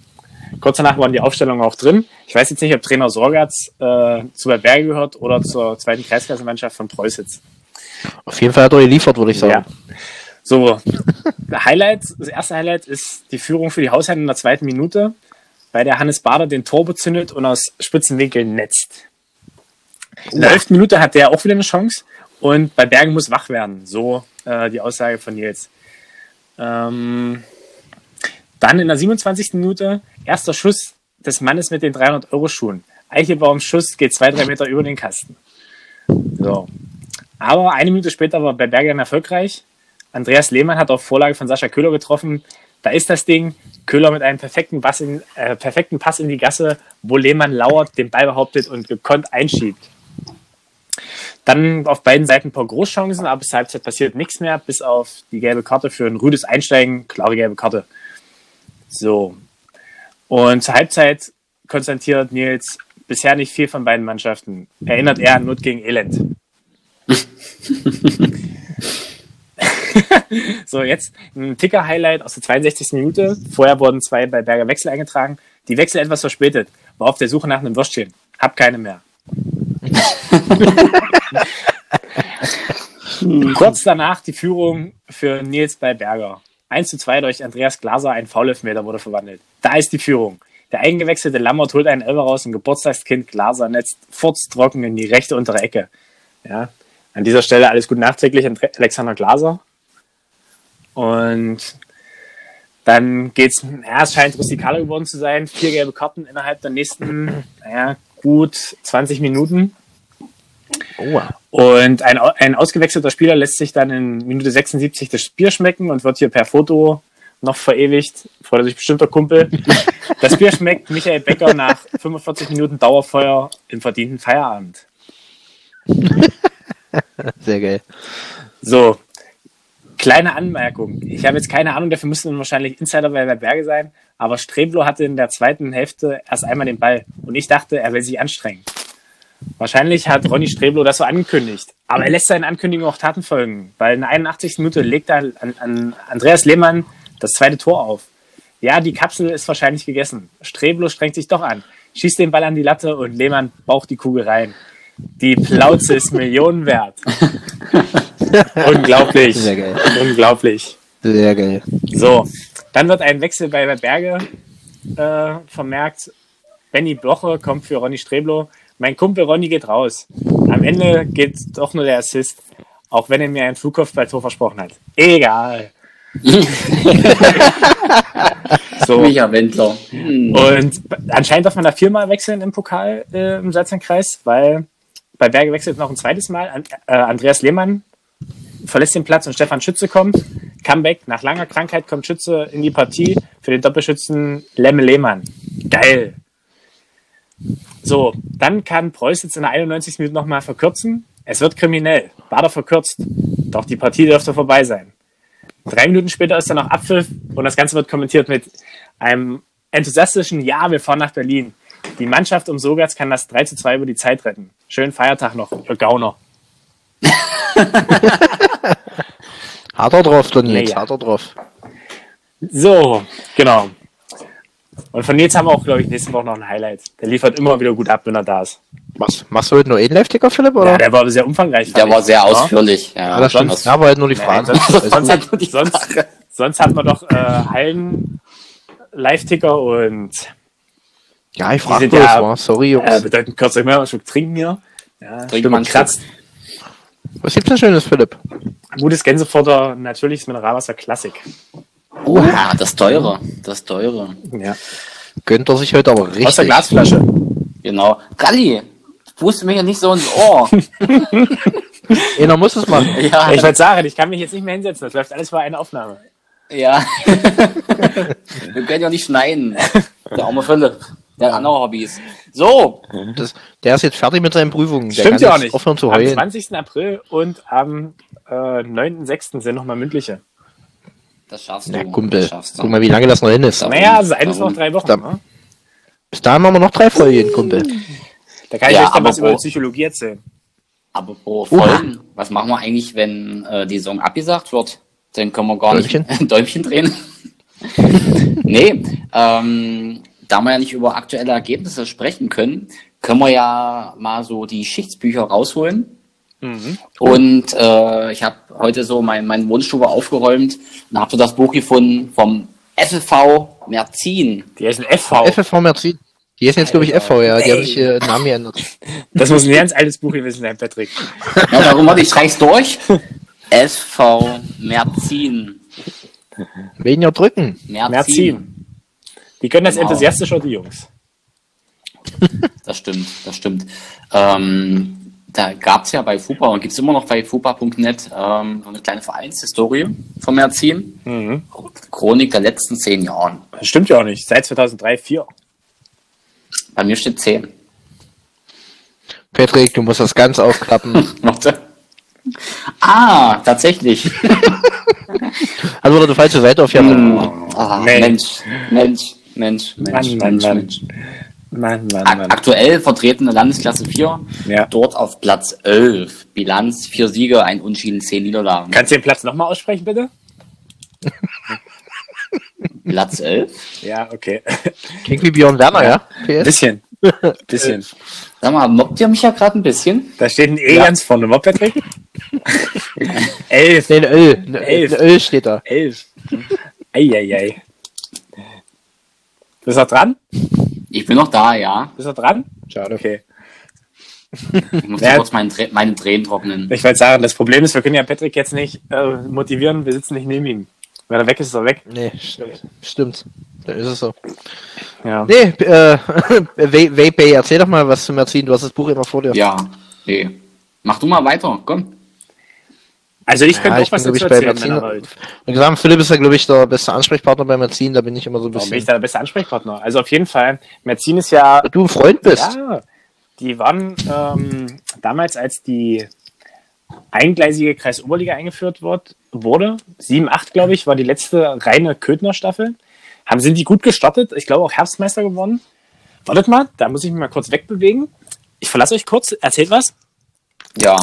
Kurz danach waren die Aufstellungen auch drin. Ich weiß jetzt nicht, ob Trainer Sorgatz äh, zu Berge gehört oder zur zweiten Kreisklassenmannschaft von Preußitz. Auf jeden Fall hat er geliefert, würde ich sagen. Ja. So, Highlight, das erste Highlight ist die Führung für die Hausherren in der zweiten Minute, bei der Hannes Bader den Tor bezündet und aus spitzen Winkeln netzt. In der elften Minute hat der auch wieder eine Chance und bei Bergen muss wach werden. So äh, die Aussage von Nils. Ähm, dann in der 27. Minute erster Schuss des Mannes mit den 300-Euro-Schuhen. Eichelbaums Schuss geht zwei, drei Meter über den Kasten. So. Aber eine Minute später war bei Bergern erfolgreich. Andreas Lehmann hat auf Vorlage von Sascha Köhler getroffen. Da ist das Ding. Köhler mit einem perfekten, Pass in, äh, perfekten Pass in die Gasse, wo Lehmann lauert, den Ball behauptet und gekonnt einschiebt. Dann auf beiden Seiten ein paar Großchancen, aber bis Halbzeit passiert nichts mehr, bis auf die gelbe Karte für ein rüdes Einsteigen. Klare gelbe Karte. So. Und zur Halbzeit konstatiert Nils bisher nicht viel von beiden Mannschaften. Erinnert er an Not gegen Elend. so, jetzt ein Ticker-Highlight aus der 62. Minute. Vorher wurden zwei bei Berger Wechsel eingetragen. Die Wechsel etwas verspätet. War auf der Suche nach einem Würstchen. Hab keine mehr. Kurz danach die Führung für Nils bei Berger. 1 zu 2 durch Andreas Glaser, ein Foulelfmeter wurde verwandelt. Da ist die Führung. Der eingewechselte Lammert holt einen Elfer raus und Geburtstagskind Glaser netzt furztrocken in die rechte untere Ecke. Ja, an dieser Stelle alles gut nachträglich an Alexander Glaser. Und Dann geht's, ja, es scheint rustikaler geworden zu sein. Vier gelbe Karten innerhalb der nächsten, naja, gut 20 Minuten. Oh, Und ein, ein ausgewechselter Spieler lässt sich dann in Minute 76 das Bier schmecken und wird hier per Foto noch verewigt. Freut sich bestimmt der Kumpel. Das Bier schmeckt Michael Becker nach 45 Minuten Dauerfeuer im verdienten Feierabend. sehr geil. So, kleine Anmerkung. Ich habe jetzt keine Ahnung, dafür müssen wahrscheinlich Insider bei der Berge sein, aber Streblo hatte in der zweiten Hälfte erst einmal den Ball und ich dachte, er will sich anstrengen. Wahrscheinlich hat Ronny Streblo das so angekündigt, aber er lässt seinen Ankündigungen auch Taten folgen, weil in der 81. Minute legt er an, an Andreas Lehmann das zweite Tor auf. Ja, die Kapsel ist wahrscheinlich gegessen. Streblo strengt sich doch an, schießt den Ball an die Latte und Lehmann baucht die Kugel rein. Die Plauze ist Millionen wert. Unglaublich. Sehr geil. Unglaublich. Sehr geil. So, dann wird ein Wechsel bei der Berge äh, vermerkt. Benny Bloche kommt für Ronny Streblo. Mein Kumpel Ronny geht raus. Am Ende geht doch nur der Assist, auch wenn er mir ein Flugkopfballtor versprochen hat. Egal. so, Micha Wendler. Und anscheinend darf man da viermal wechseln im Pokal äh, im Salzlandkreis, weil bei Berge wechselt noch ein zweites Mal. Äh, Andreas Lehmann verlässt den Platz und Stefan Schütze kommt. Comeback. Nach langer Krankheit kommt Schütze in die Partie für den Doppelschützen Lemme Lehmann. Geil. So, dann kann Preuß jetzt in der 91. Minute nochmal verkürzen. Es wird kriminell. Bader verkürzt. Doch die Partie dürfte vorbei sein. Drei Minuten später ist dann noch Abpfiff und das Ganze wird kommentiert mit einem enthusiastischen Ja, wir fahren nach Berlin. Die Mannschaft um Sogatz kann das 3 zu 2 über die Zeit retten. Schönen Feiertag noch, ihr Gauner. Harter drauf, Don Nils, Ja, ja. harter drauf. So, genau. Und von Nils haben wir auch, glaube ich, nächste Woche noch ein Highlight. Der liefert immer wieder gut ab, wenn er da ist. Machst, machst du heute nur einen Live-Ticker, Philipp? Oder? Ja, der war sehr umfangreich. Der war sehr Ja. ausführlich. Ja, Ja, das stimmt. sonst- Ja, aber halt nur die Nee, Fragen. sonst, Alles sonst, nur die sonst, Frage. sonst hat man doch äh, Hallen, Live-Ticker und ja, ich die frag sind bloß, ja-? Sorry, Jungs. äh, bedeutend kurz ich mal einen Schluck trinken hier. Ja, Trink einen kratzt. Was gibt's denn Schönes, Philipp? Gutes Gänsefutter, natürliches Mineralwasser, Klassik. Ja, das teure. Das teure. Ja. Gönnt er sich heute aber richtig. Aus der Glasflasche. Genau. Ralli, puste mir ja nicht so ins Ohr. Einer muss es machen. ja, Ich wollte sagen, ich kann mich jetzt nicht mehr hinsetzen. Das läuft alles für eine Aufnahme. ja. Wir können ja nicht schneiden. Der arme Philipp. Der hat andere Hobbys. So, Das, der ist jetzt fertig mit seinen Prüfungen. Der Stimmt kann ja auch nicht. Aufhören zu Am heulen. 20. April und am äh, 9.6. sind nochmal mündliche. Das schaffst du. Na, Kumpel. Das schaffst du. Guck mal, wie lange das noch hin ist. Ja. Naja, also eines noch drei Wochen. Dann- Ne? Bis dahin haben wir noch drei Folgen, Kumpel. Da kann ich Ja, euch dann was über Psychologie erzählen. Aber pro Folgen, was machen wir eigentlich, wenn äh, die Saison abgesagt wird? Dann können wir gar Däumchen? nicht Däumchen drehen. nee, ähm, da wir ja nicht über aktuelle Ergebnisse sprechen können, können wir ja mal so die Schichtsbücher rausholen. Und äh, ich habe heute so mein, meine Wohnstube aufgeräumt und habe so das Buch gefunden vom FV Merzin. Die heißen FV. FFV Merzin. Die ist jetzt, glaube ich, FV, ja. Die haben sich äh, Namen geändert. Das muss ein ganz altes Buch gewesen sein, Patrick. Ja, darum warte ich streich's durch. SV Merzin. Wen ja drücken? Merzin. Merzin. Die können das Genau. enthusiastischer, die Jungs. Das stimmt, das stimmt. Ähm, da gab's ja bei FUPA und gibt's immer noch bei FUPA.net ähm, so eine kleine Vereinshistorie von Merzin. Mhm. Chronik der letzten zehn Jahren. Das stimmt ja auch nicht. Seit 2003, 2004. Bei mir steht zehn. Patrick, du musst das ganz aufklappen. Warte. Ah, tatsächlich. Also wurde die falsche Seite auf Hm, ah, Nee. Mensch, Mensch, Mensch, Mensch, Mann, Mensch, Mann. Mensch. Mann, Mann, Ak Mann. aktuell vertretene Landesklasse 4, Ja. dort auf Platz 11. Bilanz, vier Siege, ein Unschieden, zehn Niederlagen. Kannst du den Platz nochmal aussprechen, bitte? Platz 11? Ja, okay. Klingt wie Björn Werner, ja? PS? Bisschen. Bisschen. Sag mal, mobbt ihr mich ja gerade ein bisschen? Da steht ein E Ja. ganz vorne, was, Patrick? Elf. Nee, ein Öl. Ein Elf. Öl, ein Öl steht da. Elf. Eieiei. Bist du noch dran? Ich bin noch da, ja. Bist du dran? Schade. Okay. Ich muss Ja. kurz meinen meine Tränen trocknen. Ich wollte sagen, das Problem ist, wir können ja Patrick jetzt nicht äh, motivieren, wir sitzen nicht neben ihm. Wenn er weg ist, ist er weg. Nee, stimmt. Stimmt. Dann ist es so. Ja. Nee, äh, Vape, erzähl doch mal was zu Merzin. Du hast das Buch immer vor dir. Ja, nee. Mach du mal weiter, komm. Also ich könnte Ja, auch ich was dazu glaub ich, bei erzählen. Und gesagt, Philipp ist ja, glaube ich, der beste Ansprechpartner bei Merzin. Da bin ich immer so ein Warum bin ich bisschen. da der beste Ansprechpartner? Also auf jeden Fall, Merzin ist ja Du ein Freund bist. Ja, die waren ähm, damals, als die eingleisige Kreisoberliga eingeführt wird, wurde, 7, 8, glaube ich, war die letzte reine Köthner-Staffel. Haben, sind die gut gestartet? Ich glaube auch Herbstmeister geworden. Wartet mal, da muss ich mich mal kurz wegbewegen. Ich verlasse euch kurz, erzählt was. Ja.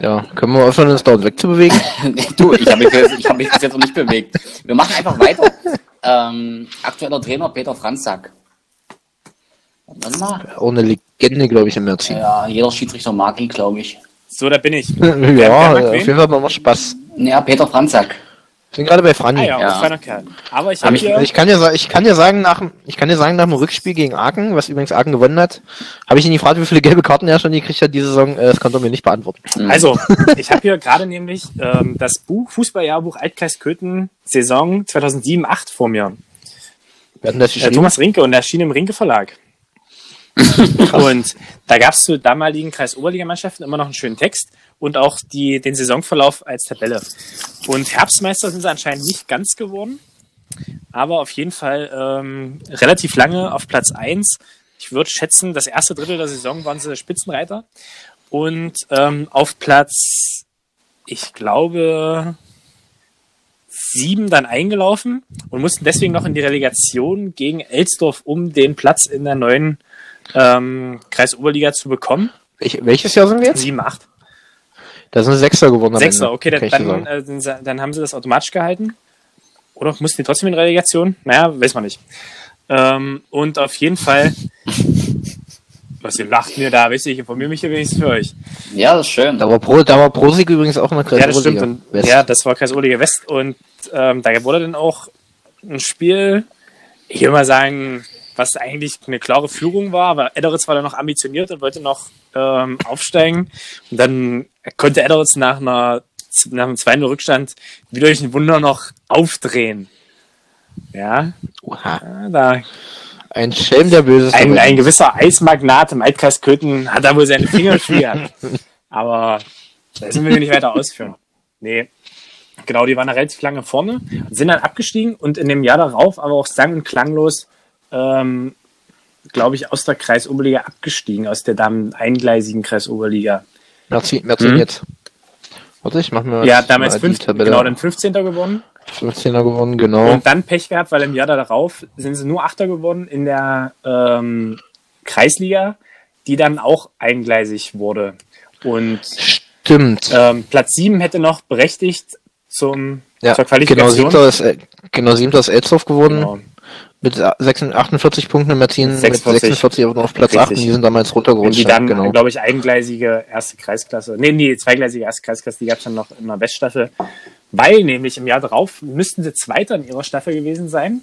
Ja, können wir aufhören, uns dort wegzubewegen? du, ich habe mich, ich hab mich bis jetzt noch nicht bewegt. Wir machen einfach weiter. Ähm, aktueller Trainer Peter Franzak. Warte mal. Auch eine Legende, glaube ich, im Merzin. Ja, jeder Schiedsrichter mag ihn, glaube ich. So, da bin ich. Ja, auf jeden Fall wir Spaß. Ja, Peter Franzak. Sind gerade bei Franny. Ah ja, Ja. feiner Kerl. Aber ich Hab ich- hier... Ich kann ja, ich kann ja sagen, nach, dem- ich kann ja sagen, nach dem Rückspiel gegen Aachen, was übrigens Aachen gewonnen hat, habe ich ihn gefragt, wie viele gelbe Karten er schon gekriegt hat diese Saison. Äh, Das konnte er mir nicht beantworten. Also, ich habe hier gerade nämlich ähm, das Buch Fußballjahrbuch Altkreis Köthen Saison 2007-8 vor mir. Wir hatten das Äh. Thomas Rinke und erschien im Rinke Verlag. und da gab es zu damaligen Kreis-Oberligamannschaften immer noch einen schönen Text und auch die, den Saisonverlauf als Tabelle. Und Herbstmeister sind sie anscheinend nicht ganz geworden, aber auf jeden Fall ähm, relativ lange auf Platz 1. Ich würde schätzen, das erste Drittel der Saison waren sie Spitzenreiter. Und ähm, auf Platz, ich glaube, sieben dann eingelaufen und mussten deswegen noch in die Relegation gegen Elsdorf, um den Platz in der neuen ähm, Kreisoberliga zu bekommen. Welch, welches Jahr sind wir jetzt? Sieben, acht. Da sind Sechster geworden. am Sechster, Ende, okay, kann dann, äh, dann haben sie das automatisch gehalten. Oder mussten die trotzdem in Relegation? Naja, weiß man nicht. Ähm, und auf jeden Fall, was ihr lacht mir da, wisst ihr, ich informiere mich hier wenigstens für euch. Ja, das ist schön. Da war, Pro, da war Prosig übrigens auch in der Ja, das stimmt. Kreis-Oberliga Und, West. ja, das war Kreisoberliga West und ähm, da wurde dann auch ein Spiel, ich will mal sagen, was eigentlich eine klare Führung war, aber Edderitz war dann noch ambitioniert und wollte noch ähm, aufsteigen. Und dann konnte Edderitz nach einer nach einem 2 Rückstand wieder durch ein Wunder noch aufdrehen. Ja, Oha. ja, da Ein Schelm, der Böses. ein, ein gewisser Eismagnat im Altkreis Köthen hat da wohl seine Finger gehabt. Aber da sind wir nicht weiter ausführen. Nee. Genau, die waren relativ lange vorne, sind dann abgestiegen und in dem Jahr darauf aber auch sang- und klanglos, ähm, glaube ich, aus der Kreisoberliga abgestiegen, aus der Damen eingleisigen Kreisoberliga. Merzin, Merzin Mhm. jetzt. Warte, ich mach mir Ja, damals mal die fünf, Tabelle. genau, dann 15. gewonnen. 15er gewonnen, genau. Und dann Pech gehabt, weil im Jahr darauf sind sie nur Achter geworden in der ähm, Kreisliga, die dann auch eingleisig wurde. Und Stimmt. ähm, Platz 7 hätte noch berechtigt zum, ja, zur genau, Qualifikation. siebter ist, äh, genau, siebter ist Elsdorf geworden. Genau. Mit 46, 48 Punkten in Merzin, 46. mit 46 aber noch auf Platz Richtig. 8 und die sind damals runtergerutscht. die dann, genau. glaube ich, eingleisige erste Kreisklasse, nee, nee, zweigleisige erste Kreisklasse, die gab es dann noch in der Weststaffel. Weil nämlich im Jahr darauf müssten sie Zweiter in ihrer Staffel gewesen sein.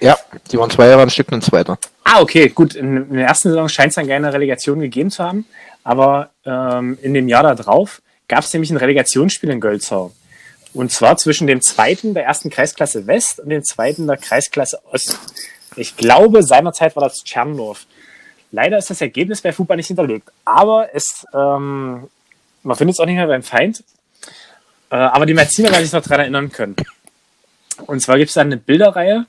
Ja, die waren zwei Jahre am Stück und Zweiter. Ah, okay, gut. In, in der ersten Saison scheint es dann keine Relegation gegeben zu haben. Aber ähm, in dem Jahr darauf gab es nämlich ein Relegationsspiel in Gölzau. Und zwar zwischen dem zweiten der ersten Kreisklasse West und dem zweiten der Kreisklasse Ost. Ich glaube, seinerzeit war das Tscherndorf. Leider ist das Ergebnis bei Fußball nicht hinterlegt. Aber es, ähm, man findet es auch nicht mehr beim Feind. Äh, aber die Merziner werden sich noch daran erinnern können. Und zwar gibt es dann eine Bilderreihe.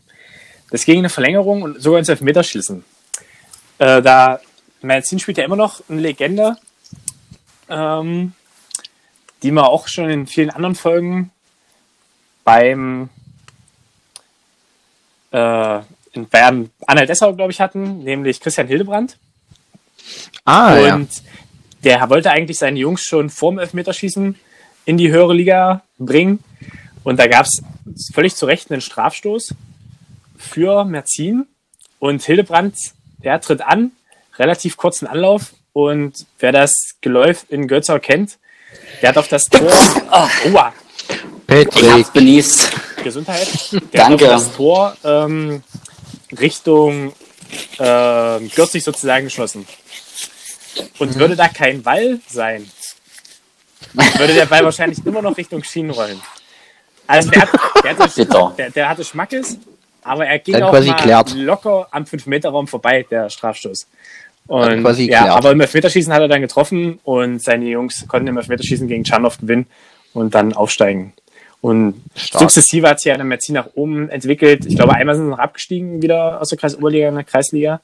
Das ging in eine Verlängerung und sogar ins Elfmeterschießen. Äh, da Merzin spielt ja immer noch eine Legende, ähm, die wir auch schon in vielen anderen Folgen beim äh, in Bayern Anhalt Dessau, glaube ich, hatten, nämlich Christian Hildebrand. Ah, ja. Und der wollte eigentlich seine Jungs schon vorm Elfmeterschießen in die höhere Liga bringen. Und da gab es völlig zu Recht einen Strafstoß für Merzin. Und Hildebrand, der tritt an, relativ kurzen Anlauf. Und wer das Geläuf in Götzau kennt, der hat auf das Tor. Oha, Ich Patrick. hab's benießt. Gesundheit. Der Danke. das Tor ähm, Richtung äh, Gürzig sozusagen geschossen. Und würde da kein Ball sein, würde der Ball wahrscheinlich immer noch Richtung Schienen rollen. Also der, hat, der, hatte, der, der hatte Schmackes, aber er ging Dann auch mal klärt. locker am 5-Meter-Raum vorbei, der Strafstoß. Und, quasi ja, klärt. aber im Elfmeterschießen hat er dann getroffen und seine Jungs konnten im Elfmeterschießen gegen Czarnov gewinnen und dann aufsteigen. Und Stark. sukzessive hat sich ja dann Merzin nach oben entwickelt. Ich glaube, einmal sind sie noch abgestiegen wieder aus der Kreisoberliga in der Kreisliga.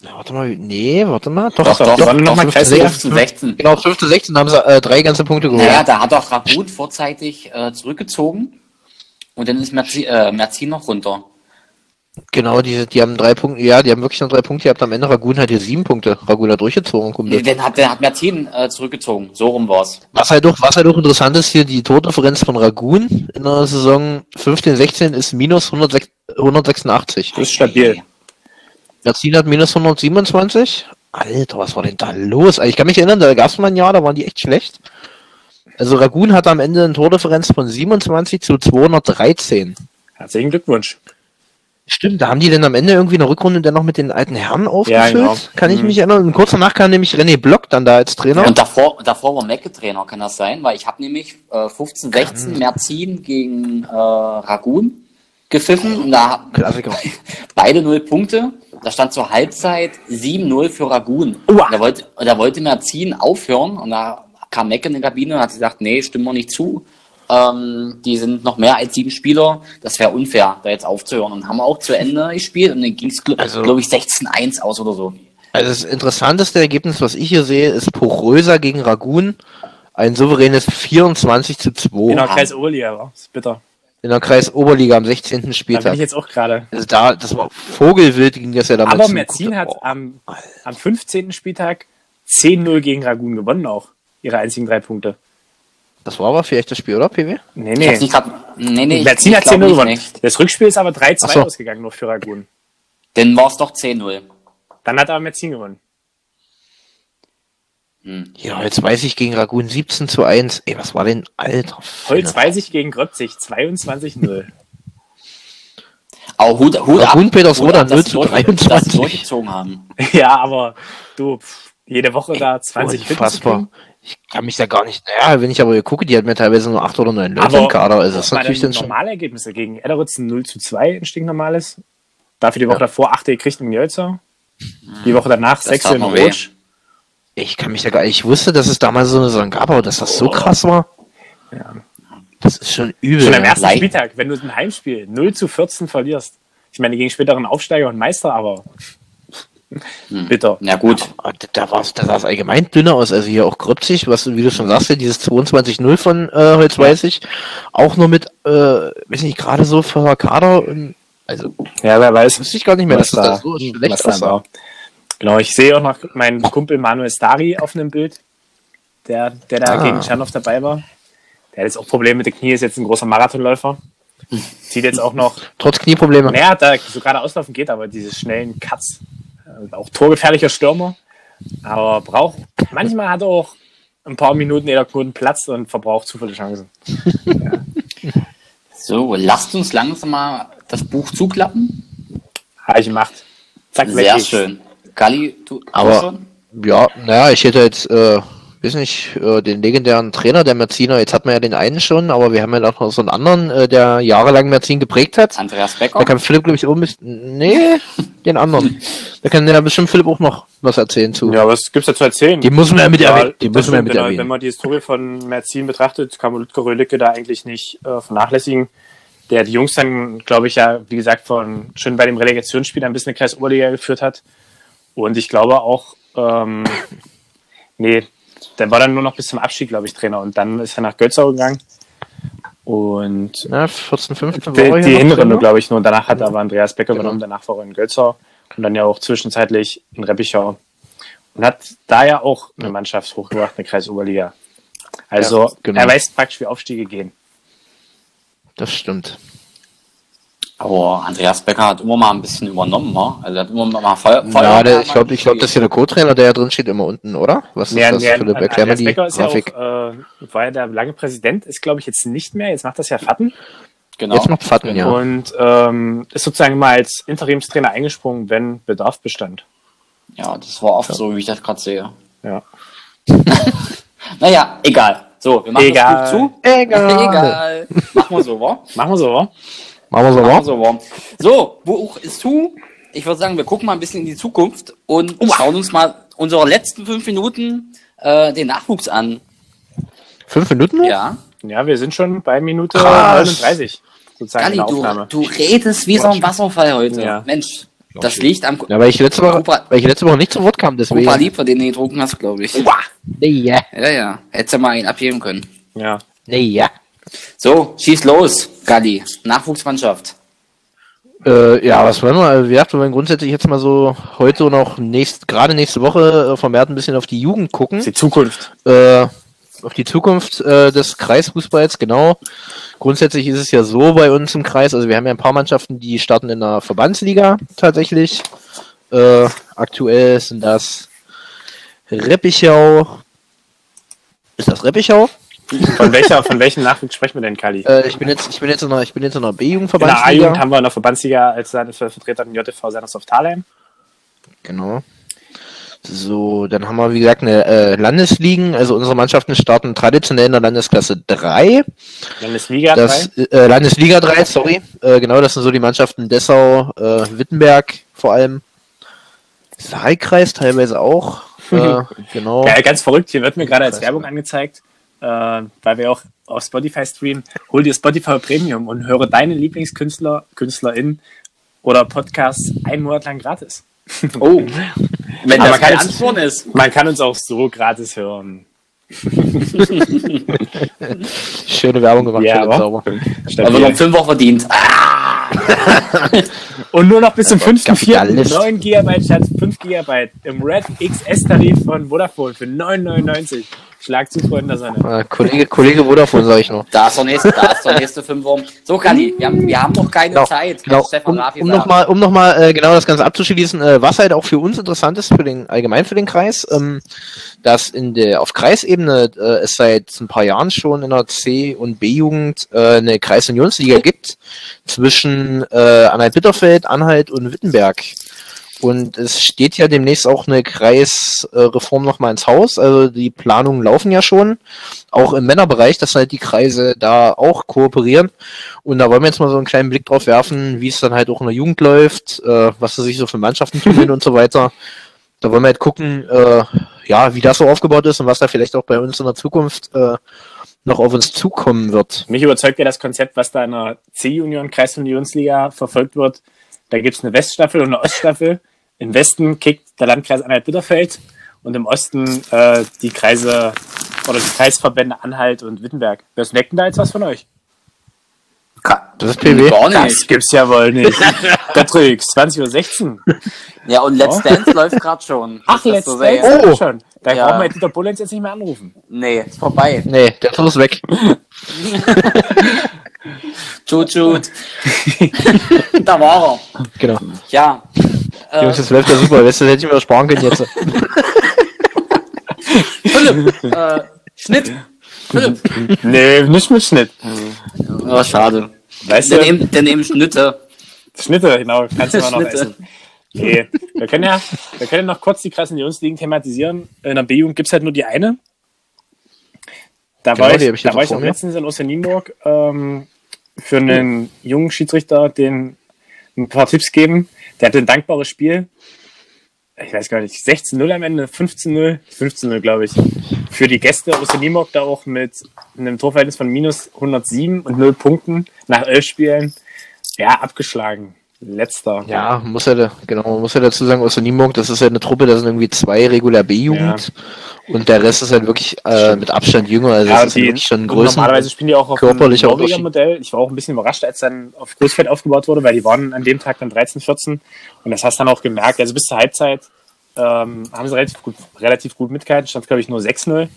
Ja, warte mal, nee, warte mal. Doch, Doch, doch, die waren noch mal 15, Kreisliga. 15, 16. Genau, 5. 16 haben sie äh, drei ganze Punkte geholt. Naja, da hat doch Ragut vorzeitig äh, zurückgezogen und dann ist Merzi, äh, Merzin noch runter. Genau, die, die haben drei Punkte, ja, die haben wirklich noch drei Punkte gehabt. Am Ende Ragun hat hier sieben Punkte. Ragun hat durchgezogen, Kumpel. Dann hat, dann hat Merzin äh, zurückgezogen. So rum war's. Was halt doch, was halt auch interessant ist hier, die Tordifferenz von Ragun in der Saison 15, 16 ist minus 106, 186. Das ist stabil. Merzin hat minus 127. Alter, was war denn da los? Also ich kann mich erinnern, da gab es mal ein Jahr, da waren die echt schlecht. Also Ragun hat am Ende eine Tordifferenz von 27 zu 213. Herzlichen Glückwunsch. Stimmt, da haben die denn am Ende irgendwie eine Rückrunde dann noch mit den alten Herren aufgefüllt? genau. Kann ich Mhm. mich erinnern. Und kurz danach kam nämlich René Block dann da als Trainer. Und davor, davor war Mecke Trainer, kann das sein? Weil ich habe nämlich äh, 15, 16 Merzin gegen äh, Ragun gepfiffen und da Klassiker. beide null Punkte. Da stand zur Halbzeit 7-0 für Ragun. Uah. Da wollte, da wollte Merzin aufhören und da kam Mecke in die Kabine und hat gesagt, nee, stimmen wir nicht zu. Ähm, die sind noch mehr als sieben Spieler. Das wäre unfair, da jetzt aufzuhören. Und haben auch zu Ende gespielt und dann ging es, glaube Also- glaub ich, 16-1 aus oder so. Also das interessanteste Ergebnis, was ich hier sehe, ist Pochröser gegen Ragun. Ein souveränes 24 zu 2 In der Kreisoberliga, war. ist bitter. in der Kreis Oberliga am 16. Da bin Spieltag. ich jetzt auch gerade. Also da, das war Vogelwild ging das ja damals. Aber. Merzin hat Oh, am, am 15. Spieltag 10-0 gegen Ragun gewonnen auch. Ihre einzigen drei Punkte. Das war aber vielleicht das Spiel, oder, PW? Nee, Ich nee. hab's nicht grad, nee, nee, ich, Merzin ich hat glaub 10-0 nicht, gewonnen. Das Rückspiel ist aber 3-2 Ach so. ausgegangen, nur für Ragun. Dann war es doch 10-0. Dann hat aber Merzin gewonnen. Ja, jetzt weiß ich gegen Ragun 17 zu 1. Ey, was war denn, alter? Holz weiß ich gegen Grötzig 22-0. Aber Hut, Hut Ragun Petersroda ab, dass 0 zu sie durch- 23. dass sie durchgezogen haben. ja, aber du, pff, jede Woche da 20 Hits zu Unfassbar. Ich kann mich da gar nicht, naja, wenn ich aber gucke, die hat mir teilweise nur 8 oder 9 Leute im Kader. Also das ist natürlich dann schon. normale Ergebnisse gegen Ederitz ein 0 zu 2, ein stinknormales. Dafür die Woche Ja. davor 8 gekriegt in Jölzer. Die Woche danach 6 tat in. Rotsch. Ich kann mich da gar nicht, ich wusste, dass es damals so eine Saison gab, aber dass das so krass war. Ja. Das ist schon übel. Schon am ersten Leid. Spieltag, wenn du ein Heimspiel 0 zu 14 verlierst. Ich meine, gegen späteren Aufsteiger und Meister, aber bitter. Na gut. Ah, Da war da sah es allgemein dünner aus. Also hier auch Grübzig, was du, wie du schon sagst, dieses 22-0 von äh, Holz weiß ich. Auch nur mit, äh, weiß nicht, gerade so für Kader. Und, also Ja, wer weiß, wusste ich gar nicht mehr, dass was das da, da so was schlecht da aussah. war. Genau, ich sehe auch noch meinen Kumpel Manuel Stari auf einem Bild, der, der da Ah. gegen Tschernow dabei war. Der hat jetzt auch Probleme mit den Knie, ist jetzt ein großer Marathonläufer. Zieht jetzt auch noch, Trotz Knieprobleme. naja, da so gerade auslaufen geht, aber diese schnellen Cuts. Äh, Auch torgefährlicher Stürmer. Aber braucht, manchmal hat er auch ein paar Minuten jeder Knoten Platz und verbraucht zu viele Chancen. So, lasst uns langsam mal das Buch zuklappen. Habe ich gemacht. Zack. Sehr geht's. schön. Galli, du, Aber- schon? Ja, naja, ich hätte jetzt, äh, weiß nicht, äh, den legendären Trainer der Merziner, jetzt hat man ja den einen schon, aber wir haben ja auch noch so einen anderen, äh, der jahrelang Merzin geprägt hat. Andreas Da Becker? kann Philipp, glaube ich, bisschen, nee, den anderen. Da kann ja bestimmt Philipp auch noch was erzählen zu. Ja, was gibt's da zu erzählen? Die müssen wir ja mit erwähnen. Die müssen wir mit genau, erwähnen. Wenn man die Historie von Merzin betrachtet, kann man Ludger Rölicke da eigentlich nicht äh, vernachlässigen. Der die Jungs dann, glaube ich, ja, wie gesagt, von schon bei dem Relegationsspiel ein bisschen eine Kreisoberliga geführt hat. Und ich glaube auch, ähm, nee, der war dann nur noch bis zum Abstieg, glaube ich, Trainer. Und dann ist er nach Götzau gegangen. Und Na, 14, 15 die, die Hinrunde, Trainer. glaube ich, nur. Und danach hat aber Andreas Becker Genau. übernommen, danach war er in Götzau und dann ja auch zwischenzeitlich in Reppichau. Und hat da ja auch eine Mannschaft hochgebracht, eine Kreisoberliga. Also Ja, genau. er weiß praktisch, wie Aufstiege gehen. Das stimmt. Aber Andreas Becker hat immer mal ein bisschen übernommen, wa? Also er hat immer mal Feuer. Feuer Ja, der, ich glaube, ich glaube, das ist hier der Co-Trainer, der ja drin steht, immer unten, oder? Was ist Ja, das, ja, Philipp? Erklär mir Andreas die Becker ist ja Grafik. auch, äh, war ja der lange Präsident, ist glaube ich jetzt nicht mehr, jetzt macht das ja Fatten. Genau. Jetzt noch Pfatten, ja. Und ähm, ist sozusagen mal als Interimstrainer eingesprungen, wenn Bedarf bestand. Ja, das war oft so, wie ich das gerade sehe. Ja. Naja, egal. So, wir machen Egal. das Buch zu. Egal. Egal. Machen wir so, wa? Machen wir so, oder? Machen wir so, Machen wir wa? so, wa? So, Buch ist zu. Ich würde sagen, wir gucken mal ein bisschen in die Zukunft und schauen uns mal unsere letzten fünf Minuten äh, den Nachwuchs an. Fünf Minuten? noch? Ja. Ja, wir sind schon bei Minute Krass. 39 sozusagen Galli, du, du redest wie so ein Wasserfall heute. Ja. Mensch, das liegt am Ja, weil ich letzte Woche, Opa- weil ich letzte Woche nicht zu Wort kam, deswegen. Opa Lieb, den du getrunken hast, glaube ich. Nee, ja. Ja, ja. Hättest du mal einen abheben können. Ja. Nee, ja. So, schieß los, Galli. Nachwuchsmannschaft. Äh, ja, was wollen wir? Also, wir wollen grundsätzlich jetzt mal so heute und auch nächst, gerade nächste Woche äh, vermehrt ein bisschen auf die Jugend gucken. Die Zukunft. Äh, auf die Zukunft äh, des Kreisfußballs, genau. Grundsätzlich ist es ja so bei uns im Kreis, also wir haben ja ein paar Mannschaften, die starten in der Verbandsliga tatsächlich. Äh, aktuell sind das Reppichau. Ist das Reppichau? Von welcher, von welchem Nachwuchs sprechen wir denn, Kali? Äh, ich bin jetzt, ich bin jetzt in der, ich bin jetzt in der In der B-Jugendverbandsliga. A-Jugend haben wir in der Verbandsliga als seine Vertreter den JTV Sendersdorf Thalheim. Genau. So, dann haben wir, wie gesagt, eine äh, Landesligen. Also unsere Mannschaften starten traditionell in der Landesklasse 3. Landesliga Das 3. äh, Landesliga 3, sorry. Äh, genau, das sind so die Mannschaften Dessau, äh, Wittenberg vor allem. Saalkreis teilweise auch. Äh, genau. Ja, ganz verrückt. Hier wird mir gerade als Werbung angezeigt, äh, weil wir auch auf Spotify streamen. Hol dir Spotify Premium und höre deine Lieblingskünstler, KünstlerInnen oder Podcasts einen Monat lang gratis. Oh, wenn das kann kein jetzt- Ansporn ist. Man kann uns auch so gratis hören. Schöne Werbung gemacht. Ja, für den aber-. Aber noch fünf Wochen verdient. Und nur noch bis zum 5.4. Kapitalist. 9 GB statt 5 GB im Red XS-Tarif von Vodafone für 9,99. Schlag zu, Freunde der Sonne. Äh, Kollege, Kollege Vodafone, sag ich noch. Da ist der nächste, da ist der nächste Fünfer. So, Galli, wir haben, wir haben noch keine Genau, Zeit. genau. Stefan Um, um nochmal um noch mal, äh, genau das Ganze abzuschließen, äh, was halt auch für uns interessant ist, für den allgemein für den Kreis, ähm, dass in der auf Kreisebene äh, es seit ein paar Jahren schon in der C- und B-Jugend äh, eine Kreisunionsliga gibt zwischen äh, Anhalt-Bitterfeld, Anhalt und Wittenberg. Und es steht ja demnächst auch eine Kreisreform nochmal ins Haus. Also die Planungen laufen ja schon. Auch im Männerbereich, dass halt die Kreise da auch kooperieren. Und da wollen wir jetzt mal so einen kleinen Blick drauf werfen, wie es dann halt auch in der Jugend läuft, äh, was da sich so für Mannschaften tun und so weiter. Da wollen wir halt gucken, äh, ja, wie das so aufgebaut ist und was da vielleicht auch bei uns in der Zukunft äh, noch auf uns zukommen wird. Mich überzeugt ja das Konzept, was da in der C-Union, Kreisunionsliga verfolgt wird. Da gibt es eine Weststaffel und eine Oststaffel. Im Westen kickt der Landkreis Anhalt-Bitterfeld und im Osten äh, die Kreise oder die Kreisverbände Anhalt und Wittenberg. Wer snackt denn da jetzt was von euch? Das ist PW. Gar Das nicht. gibt's ja wohl nicht. Patrick, 20.16 Uhr. Ja, und Let's Dance läuft gerade schon. Ach, Das let's so dance Oh. schon. Da Ja. brauchen wir Dieter Bullenz jetzt nicht mehr anrufen. Nee, ist vorbei. Nee, der Tor ist weg. Tut, tut. da war er. Genau. Ja. Äh, Jungs, das läuft ja super. Weißt du, das hätte ich mir sparen können jetzt. Philipp, äh, Schnitt. Philipp. Nee, nicht mit Schnitt. Oh, schade. Weißt Der du, nimmt, der nimmt Schnitte. Schnitte, genau, kannst du mal noch Schnitte. essen. Nee, wir können ja, wir können ja noch kurz die Kreisunionsligen thematisieren. In der B-Jugend gibt's halt nur die eine. Da Genau, war ich, da war auch ich auch letztens in Osternienburg ähm, für einen jungen Schiedsrichter den ein paar Tipps geben. Der hatte ein dankbares Spiel. Ich weiß gar nicht, 16-0 am Ende, 15-0, 15-0 glaube ich. Für die Gäste Osternienburg da auch mit einem Torverhältnis von minus 107 und 0 Punkten nach 11 Spielen. Ja, abgeschlagen. Letzter. Ja, muss ja, da- genau, man muss ja dazu sagen, aus der Nienburg, das ist ja eine Truppe, da sind irgendwie zwei regulär B-Jugend und der Rest ist halt wirklich äh, mit Abstand jünger, also Ja, das ist die, wirklich schon größer. normalerweise spielen die auch auf körperlicher Norweger. Modell. Ich war auch ein bisschen überrascht, als dann auf Großfeld aufgebaut wurde, weil die waren an dem Tag dann 13, 14 und das hast du dann auch gemerkt. Also bis zur Halbzeit ähm, haben sie relativ gut, relativ gut mitgehalten, stand glaube ich nur 6-0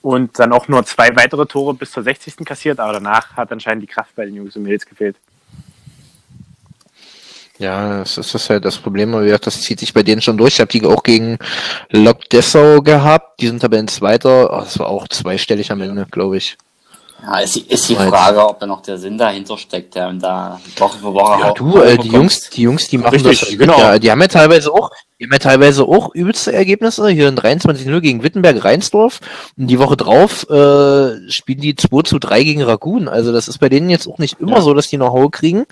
und dann auch nur zwei weitere Tore bis zur 60. kassiert, aber danach hat anscheinend die Kraft bei den Jungs und Mädels gefehlt. Ja, das ist das halt das Problem, aber das zieht sich bei denen schon durch. Ich habe die auch gegen Lok Dessau gehabt, die sind Tabellenzweiter, oh, das war auch zweistellig am Ende, glaube ich. Ja, ist, ist die. Frage, ob da noch der Sinn dahinter steckt, der da Woche für Woche Ja, hau- du, äh, die. Jungs, die Jungs, die machen Richtig, das. halt genau. Ja, die haben ja teilweise auch, die haben ja teilweise auch übelste Ergebnisse. Hier in 23-0 gegen Wittenberg-Reinsdorf. Und die Woche drauf äh, spielen die 2 zu 3 gegen Ragun. Also das ist bei denen jetzt auch nicht immer Ja. so, dass die noch Haue kriegen.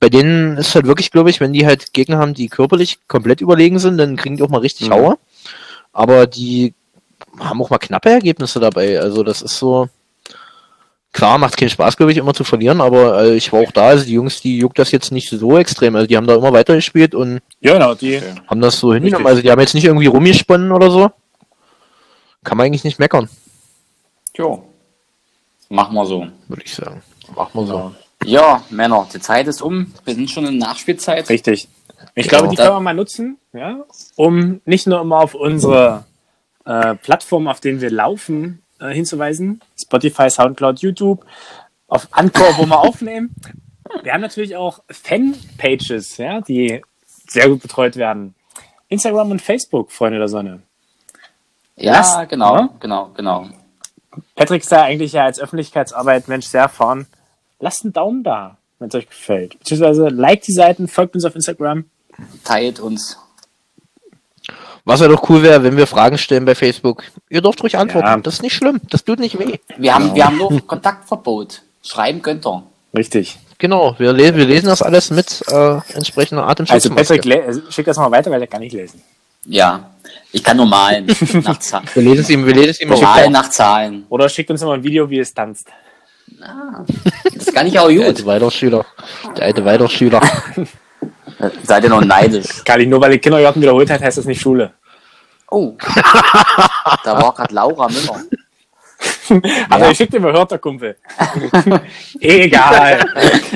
Bei denen ist halt wirklich, glaube ich, wenn die halt Gegner haben, die körperlich komplett überlegen sind, dann kriegen die auch mal richtig Mhm. Haue. Aber die haben auch mal knappe Ergebnisse dabei. Also das ist so. Klar, macht keinen Spaß, glaube ich, immer zu verlieren, aber äh, ich war auch da, also die Jungs, die juckt das jetzt nicht so extrem. Also die haben da immer weitergespielt und Ja, genau, die. haben das so hingenommen. Also die haben jetzt nicht irgendwie rumgesponnen oder so. Kann man eigentlich nicht meckern, Jo. Machen wir so. würde ich sagen. Machen wir so. Ja, Männer, die Zeit ist um. Wir sind schon in Nachspielzeit. Richtig. Ich Genau. glaube, die können wir mal nutzen, ja, um nicht nur immer auf unsere äh, Plattform, auf denen wir laufen, äh, hinzuweisen. Spotify, Soundcloud, YouTube, auf Anchor, wo wir aufnehmen. Wir haben natürlich auch Fanpages, ja, die sehr gut betreut werden. Instagram und Facebook, Freunde der Sonne. Ja, Lasst, genau, ne? genau, genau. Patrick ist da eigentlich ja als Öffentlichkeitsarbeit Mensch sehr erfahren. Lasst einen Daumen da, wenn es euch gefällt. Beziehungsweise liked die Seiten, folgt uns auf Instagram. Teilt uns. Was ja doch cool wäre, wenn wir Fragen stellen bei Facebook. Ihr dürft ruhig antworten. Ja. Das ist nicht schlimm. Das tut nicht weh. Wir haben, wir haben nur Kontaktverbot. Schreiben könnt ihr. Richtig. Genau, wir, le wir lesen das alles mit äh, entsprechender Atemschutzmaske. Also Patrick, äh, schick das mal weiter, weil der kann nicht lesen. Ja. Ich kann nur malen. nach Zahlen. wir lesen es ihm, wir lesen es ihm auch Malen nach Zahlen. Oder schickt uns immer ein Video, wie es tanzt. Das kann ich auch Der gut. alte Waldorfschüler. Der alte Waldorfschüler. Seid ihr noch neidisch? Kali, nur weil die Kindergarten wiederholt hat, heißt das nicht Schule. Oh. Da war gerade Laura Müller. Also Ja. ich schick dir mal hört der Kumpel. Egal.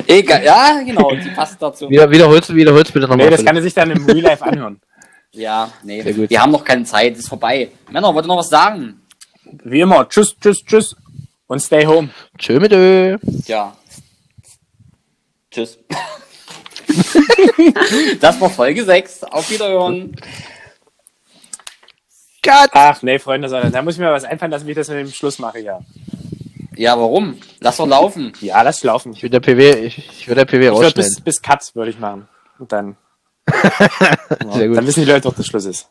Egal. Ja, genau. Die passt dazu. Wieder, wiederholst, wiederholst bitte nochmal. Nee, das kann er sich dann im Real Life anhören. Ja, nee. Sehr gut. Wir haben noch keine Zeit. Ist vorbei. Männer, wollt ihr noch was sagen? Wie immer, tschüss, tschüss, tschüss. Und stay home. Tschö mit Ö. Ja. Tschüss. das war Folge 6. Auf Wiederhören. Cut. Ach nee, Freunde, sondern da muss ich mir was einfallen lassen, wie ich das mit dem Schluss mache, ja. Ja, warum? Lass doch laufen. Ja, lass laufen. Ich würde der PW, ich, ich würde der PW Ich würde rausschneiden. bis, bis Cut würde ich machen. Und dann, Sehr gut. dann wissen die Leute doch, dass Schluss ist.